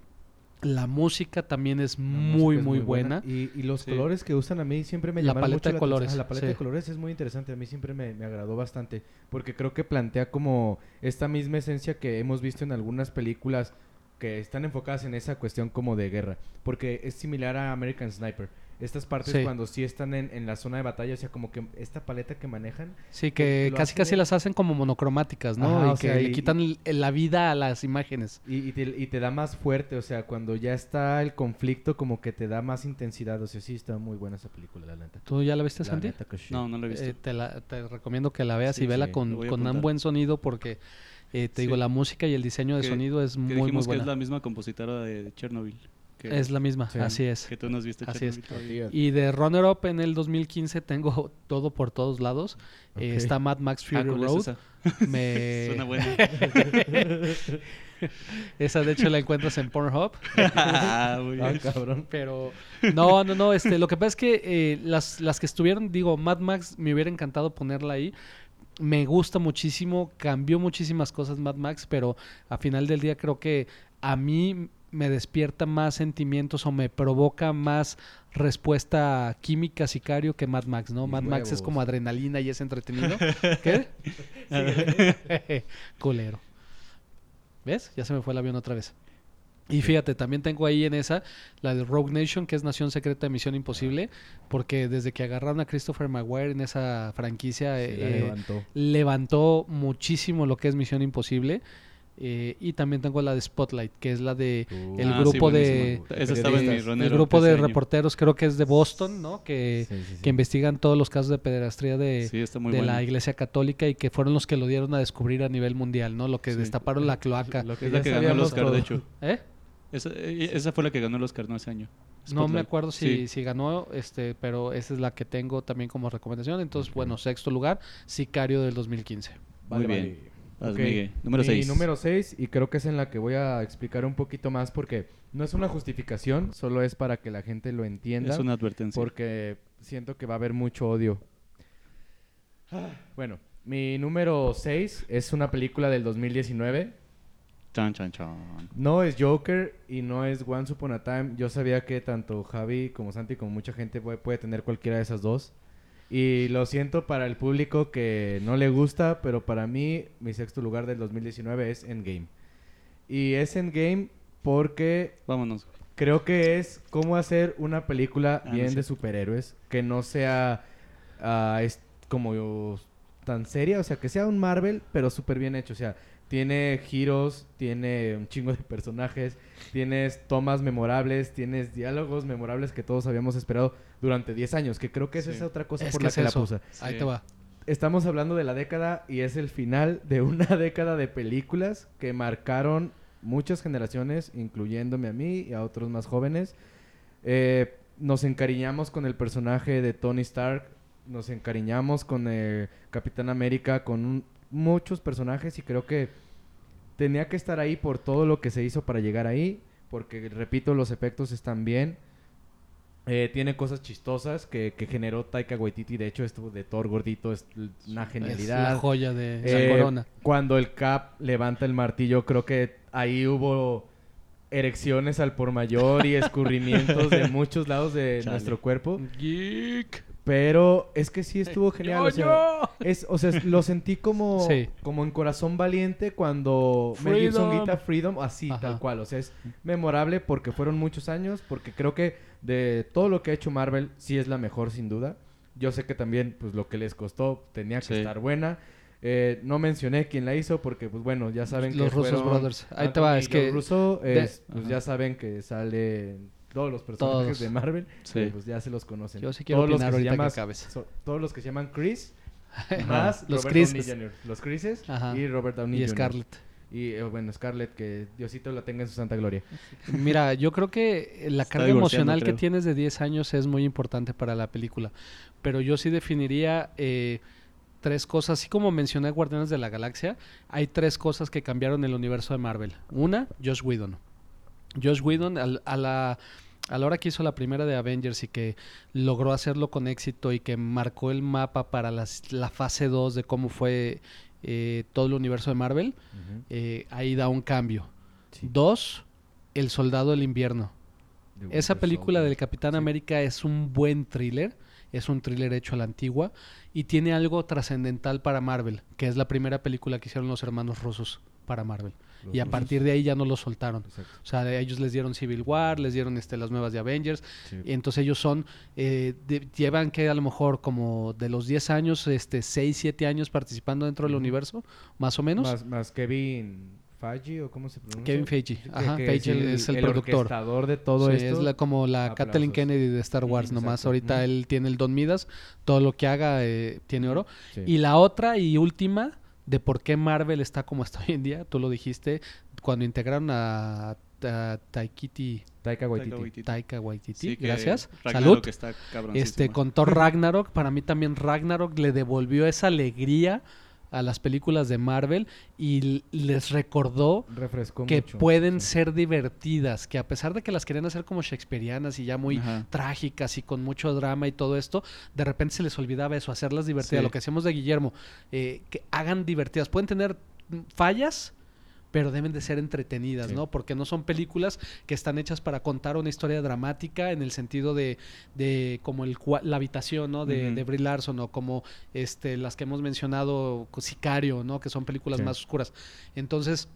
La música también es muy, música es muy buena. Y, y los Sí. colores que usan a mí siempre me La llamaron paleta mucho de la colores, atención. La paleta sí. de colores es muy interesante. A mí siempre me, me agradó bastante. Porque creo que plantea como esta misma esencia que hemos visto en algunas películas que están enfocadas en esa cuestión como de guerra. Porque es similar a American Sniper. Estas partes Sí. cuando sí están en, en la zona de batalla, o sea, como que esta paleta que manejan Sí, que casi casi las hacen como monocromáticas, ¿no? Ajá, y que sea, le y- quitan la vida a las imágenes. y, y te, y te da más fuerte, o sea, cuando ya está el conflicto como que te da más intensidad. O sea, sí está muy buena esa película, la neta. ¿Tú ya la viste, La Santi? neta que sí. No, no lo he visto. Eh, te, la- te recomiendo que la veas Sí, y vela sí, con, con un buen sonido porque, eh, te digo, la música y el diseño de Que- sonido es que muy, muy dijimos que buena. es la misma compositora de Chernobyl. Que, Es la misma, Sí. así es. que tú nos viste Así es. Y de Runner Up en el 2015 tengo todo por todos lados. Eh, está Mad Max Ah, Fury ¿cuál es Road. esa? Me... Suena buena. Esa de hecho la encuentras en Pornhub. ah, muy Ah, bien. cabrón. Pero no, no, no. Este, lo que pasa es que eh, las, las que estuvieron, digo, Mad Max me hubiera encantado ponerla ahí. Me gusta muchísimo, cambió muchísimas cosas Mad Max, pero a final del día creo que a mí me despierta más sentimientos o me provoca más respuesta química sicario que Mad Max, ¿no? Mad Max es como adrenalina y es entretenido. ¿Qué? Culero. ¿Ves? Ya se me fue el avión otra vez. Y fíjate, también tengo ahí en esa la de Rogue Nation, que es Nación Secreta de Misión Imposible, porque desde que agarraron a Christopher Maguire en esa franquicia, Sí, eh, levantó. levantó muchísimo lo que es Misión Imposible. Eh, y también tengo la de Spotlight, que es la de Uh, el Ah, sí, grupo de buenísima. Esa estaba en mi periodistas. el grupo de reporteros, creo que es de Boston, ¿no? Que, Sí, sí, sí. que investigan todos los casos de pederastría de, de la Iglesia Católica y que fueron los que lo dieron a descubrir a nivel mundial, ¿no? Lo que Sí. destaparon la cloaca. Lo que Es la que ganó el Oscar, todo. de hecho. ¿Eh? Esa, eh, esa fue la que ganó el Oscar, ¿no? Ese año. No me acuerdo si, Sí. si ganó, este, pero esa es la que tengo también como recomendación. Entonces, bueno, sexto lugar, Sicario del 2015. Muy bien. vale. Vas, Ok. Miguel. Número Mi 6. número 6, y creo que es en la que voy a explicar un poquito más porque no es una justificación, solo es para que la gente lo entienda. Es una advertencia. Porque siento que va a haber mucho odio. Bueno, mi número 6 es una película del 2019. Chan, chan, chan. No es Joker y no es Once Upon a Time. Yo sabía que tanto Javi como Santi como mucha gente puede, puede tener cualquiera de esas dos. Y lo siento para el público que no le gusta, pero para mí mi sexto lugar del 2019 es Endgame. Y es Endgame porque Vámonos. Creo que es cómo hacer una película Ah, no bien sé. de superhéroes, que no sea es como tan seria, o sea, que sea un Marvel, pero súper bien hecho, o sea, tiene giros, tiene un chingo de personajes, tienes tomas memorables, tienes diálogos memorables que todos habíamos esperado durante 10 años, que creo que esa Sí. es otra cosa Es por que la es que la eso. puse. Ahí Sí. te va. Estamos hablando de la década y es el final de una década de películas que marcaron muchas generaciones, incluyéndome a mí y a otros más jóvenes. Eh, nos encariñamos con el personaje de Tony Stark, nos encariñamos con el Capitán América, con un- muchos personajes y creo que tenía que estar ahí por todo lo que se hizo para llegar ahí, porque repito, los efectos están bien. Eh, tiene cosas chistosas que, que generó Taika Waititi. De hecho, esto de Thor gordito es una Es genialidad. la joya de Eh, la corona. Cuando el Cap levanta el martillo, creo que ahí hubo erecciones al por mayor y escurrimientos de muchos lados de Chale. nuestro cuerpo. Geek. Pero es que sí estuvo genial. o sea. Es, o sea, lo sentí como, Sí. como en Corazón Valiente cuando Mel Gibson Freedom. grita Freedom, así, Ajá. tal cual. O sea, es memorable porque fueron muchos años, porque creo que de todo lo que ha hecho Marvel, sí es la mejor sin duda. Yo sé que también, pues lo que les costó tenía que Sí. estar buena. Eh, no mencioné quién la hizo porque, pues bueno, ya saben que Los Russo fueron Brothers. Ahí te va, es que Russo, de- es, pues Ajá. ya saben que sale todos los personajes Todos. de Marvel. Sí. eh, pues ya se los conocen. Yo sí quiero todos los que acabes. so- todos los que se llaman Chris, más Los Robert. Downey Jr. Los Chrises y Robert Downey y Jr. Scarlett. Y eh, bueno, Scarlett, que Diosito la tenga en su santa gloria. Mira, yo creo que la Está carga emocional que tienes de 10 años es muy importante para la película. Pero yo sí definiría eh, tres cosas. Así como mencioné Guardianes de la Galaxia, hay tres cosas que cambiaron el universo de Marvel. Una, Josh Whedon. Josh Whedon, al- a, la, a la hora que hizo la primera de Avengers y que logró hacerlo con éxito y que marcó el mapa para las- la fase 2 de cómo fue eh, todo el universo de Marvel, eh, ahí da un cambio. Sí. Dos, El Soldado del Invierno. The Esa película Soldier. del Capitán Sí. América es un buen thriller, es un thriller hecho a la antigua y tiene algo trascendental para Marvel, que es la primera película que hicieron los hermanos rusos para Marvel. Los y a partir de ahí ya no lo soltaron. Exacto. O sea, ellos les dieron Civil War, les dieron este, las nuevas de Avengers, Sí. y entonces ellos son, eh, de- llevan que a lo mejor como de los 10 años, este, 6, 7 años participando dentro del universo, más o menos. Más, más Kevin Feige o cómo se pronuncia. Kevin Feige, ajá, que Feige es el, productor. orquestador de todo Sí, esto. es la- como la Aplausos. Kathleen Kennedy de Star Wars, nomás ahorita él tiene el Don Midas, todo lo que haga eh, tiene oro. Sí. Y la otra y última de por qué Marvel está como está hoy en día, tú lo dijiste, cuando integraron a, a Taikiti, Taika Waititi. Taika Waititi. Taika Waititi, Sí, que gracias, Ragnarok salud. está. Este, con Thor Ragnarok, para mí también Ragnarok le devolvió esa alegría a las películas de Marvel y les recordó Refrescó que mucho. pueden sí. ser divertidas, que a pesar de que las querían hacer como shakespearianas y ya muy Ajá. trágicas y con mucho drama y todo esto, de repente se les olvidaba eso, hacerlas divertidas. Sí. Lo que hacemos de Guillermo, eh, que hagan divertidas. Pueden tener fallas, pero deben de ser entretenidas, Sí. ¿no? Porque no son películas que están hechas para contar una historia dramática en el sentido de, de como el la habitación, ¿no? De, Ujú. de Brie Larson o como este las que hemos mencionado, Sicario, ¿no? Que son películas Sí. más oscuras. Entonces,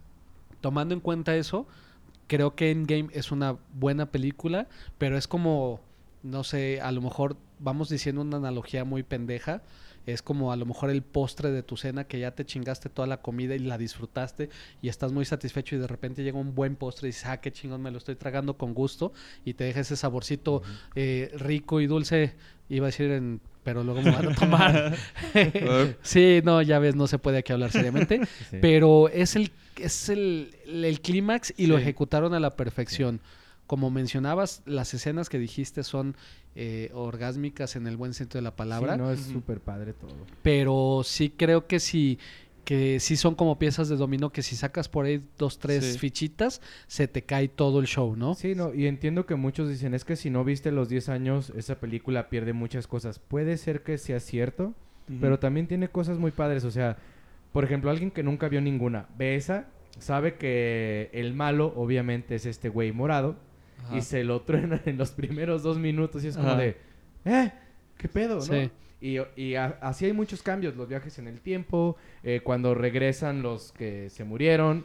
tomando en cuenta eso, creo que Endgame es una buena película, pero es como, no sé, a lo mejor vamos diciendo una analogía muy pendeja. Es como a lo mejor el postre de tu cena que ya te chingaste toda la comida y la disfrutaste y estás muy satisfecho y de repente llega un buen postre y dices, ah, qué chingón, me lo estoy tragando con gusto y te deja ese saborcito eh, rico y dulce, iba a decir en... Pero luego me van a tomar. sí, no, ya ves, no se puede aquí hablar seriamente. Sí. Pero es el, es el, el clímax y lo ejecutaron a la perfección. Como mencionabas, las escenas que dijiste son eh, orgásmicas en el buen sentido de la palabra. Sí, no, es Ujú. súper padre todo. Pero sí creo que sí, que sí son como piezas de dominó que si sacas por ahí dos, tres Sí. fichitas, se te cae todo el show, ¿no? Sí, no, y entiendo que muchos dicen, es que si no viste los 10 años, esa película pierde muchas cosas. Puede ser que sea cierto, pero también tiene cosas muy padres. O sea, por ejemplo, alguien que nunca vio ninguna, ve esa, sabe que el malo obviamente es este güey morado, Ajá. y se lo truena en los primeros dos minutos y es como Ajá. de, ¿eh? ¿Qué pedo? ¿no? Sí. Y, y a- así hay muchos cambios, los viajes en el tiempo, eh, cuando regresan los que se murieron.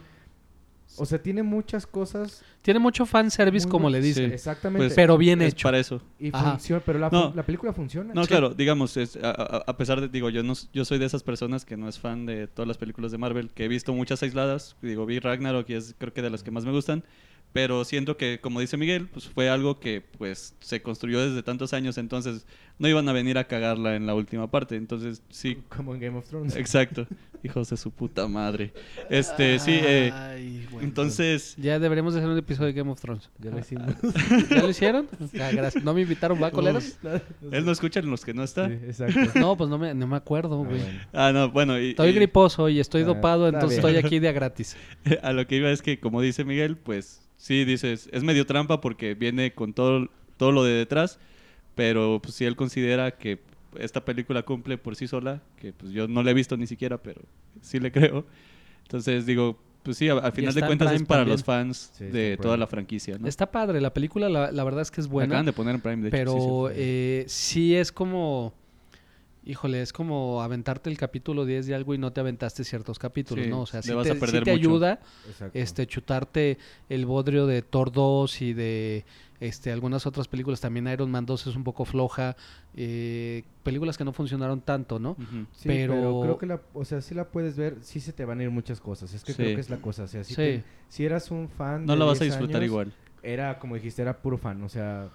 O sea, tiene muchas cosas. Tiene mucho fanservice, muy como le dicen, Sí. Exactamente. Pues, pero bien hecho. para eso. y funciona, pero la, No. la película funciona. No, Sí. claro, digamos, es, a, a- a pesar de, digo, yo no, yo soy de esas personas que no es fan de todas las películas de Marvel, que he visto muchas aisladas, digo, vi Ragnarok y es creo que de las que más me gustan, pero siento que, como dice Miguel, pues fue algo que pues se construyó desde tantos años, entonces no iban a venir a cagarla en la última parte, entonces sí, Como en Game of Thrones. exacto, hijos de su puta madre. Este, sí, eh, Ay, bueno. entonces... Ya deberíamos de hacer un episodio de Game of Thrones. Ya lo hicimos. ¿Ya lo hicieron? Ah, gracias. ¿No me invitaron, va, coleros? Él no escucha los que no está. Sí, exacto. No, pues no me, no me acuerdo, Ah, güey. bueno. Ah, no, bueno, y, Estoy y- griposo y estoy Ah, dopado, entonces bien. estoy aquí de a gratis. a lo que iba es que, como dice Miguel, pues sí, dices, es medio trampa porque viene con todo, todo lo de detrás, pero pues si él considera que esta película cumple por sí sola, que pues yo no la he visto ni siquiera, pero sí le creo. Entonces digo, pues sí, a- al final de en cuentas es para también. los fans Sí, de toda la franquicia, ¿no? Está padre, la película la, la verdad es que es La buena. Acaban de poner en Prime, de hecho, sí, pero eh, sí es como... Híjole, es como aventarte el capítulo 10 de algo y no te aventaste ciertos capítulos, Sí, ¿no? O sea, sí te, sí ayuda Exacto. este chutarte el bodrio de Thor 2 y de este algunas otras películas. También Iron Man 2 es un poco floja. eh, películas que no funcionaron tanto, ¿no? Sí, pero... pero- creo que la, o sea, sí la puedes ver, sí se te van a ir muchas cosas. Es que Sí. creo que es la cosa, o sea, si, Sí. te- si eras un fan No de la vas a 10 disfrutar años, igual. Era como dijiste, era puro fan, o sea,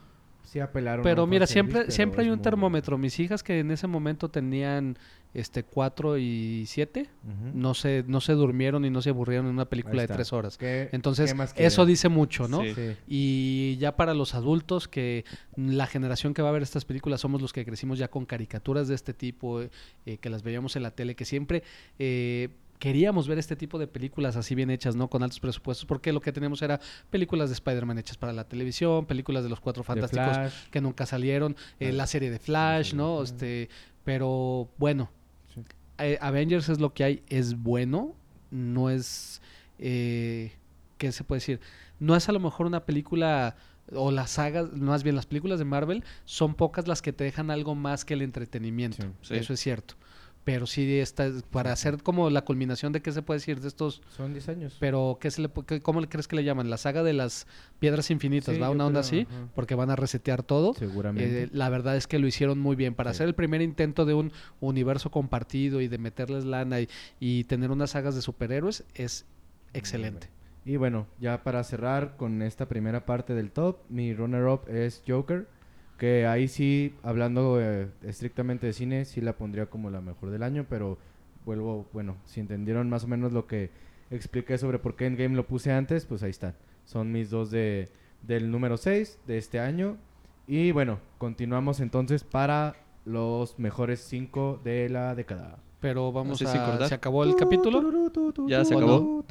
sí apelaron Pero mira, siempre, pero siempre hay un muy- termómetro. Mis hijas que en ese momento tenían este 4 y 7, Ujú. no se, no se durmieron y no se aburrieron en una película de está. 3 horas. ¿Qué- Entonces, qué más eso dice mucho, ¿no? Sí. Sí. Y ya para los adultos, que la generación que va a ver estas películas somos los que crecimos ya con caricaturas de este tipo, eh, eh, que las veíamos en la tele, que siempre eh, queríamos ver este tipo de películas así bien hechas, ¿no? Con altos presupuestos, porque lo que teníamos era películas de Spider-Man hechas para la televisión, películas de los Cuatro Fantásticos que nunca salieron, eh, la serie de Flash, ¿no? Este, pero bueno, Sí. eh, Avengers es lo que hay, es bueno, no es, eh, ¿qué se puede decir? No es a lo mejor una película o las sagas, más bien las películas de Marvel son pocas las que te dejan algo más que el entretenimiento, Sí. Sí. eso es cierto. Pero sí está para hacer como la culminación de qué se puede decir de estos, son 10 años. pero qué se le qué- cómo le crees que le llaman? La saga de las piedras infinitas, Sí, ¿va? Una onda creo, así, ajá. porque van a resetear todo. Seguramente. Eh, la verdad es que lo hicieron muy bien. Para Sí. hacer el primer intento de un universo compartido y de meterles lana y, y tener unas sagas de superhéroes es excelente. Y bueno, ya para cerrar con esta primera parte del top, mi runner-up es Joker. Que ahí sí, hablando eh, estrictamente de cine, sí la pondría como la mejor del año, pero vuelvo, bueno, si entendieron más o menos lo que expliqué sobre por qué Endgame lo puse antes, pues ahí están. Son mis dos de, del número 6 de este año. Y bueno, continuamos entonces para los mejores 5 de la década. Pero vamos sé si a... cortar. ¿Se acabó el capítulo? Ya se ¿O acabó.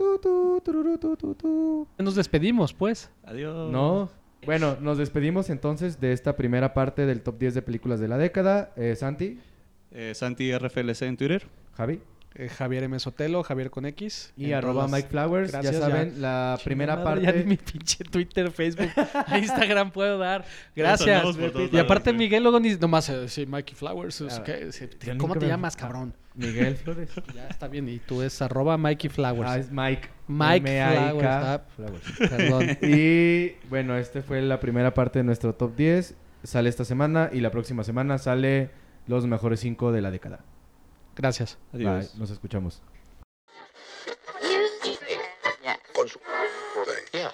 Nos despedimos, pues. Adiós. No. Bueno, nos despedimos entonces de esta primera parte del top 10 de películas de la década. Eh, Santi, Eh, Santi RFLC en Twitter. Javi Eh, Javier M. Sotelo, Javier con X. y arroba Mike Flowers. Gracias, ya ya. saben, la primera Madre, parte. Ya ni mi pinche Twitter, Facebook, a Instagram puedo dar. Gracias. todos Y aparte. Miguel luego ni nomás eh, sí, Mikey Flowers. es Ah, sí, ¿Cómo te llamas, cabrón? Miguel Flores. Ya está bien. Y tú es arroba Mikey Flowers. Ah, es Mike. Mike Flowers, ah. Flowers. Perdón. Y bueno, este fue la primera parte de nuestro top 10. Sale esta semana y la próxima semana sale los mejores 5 de la década. Gracias. Adiós. Bye, nos escuchamos. Con su... Yeah.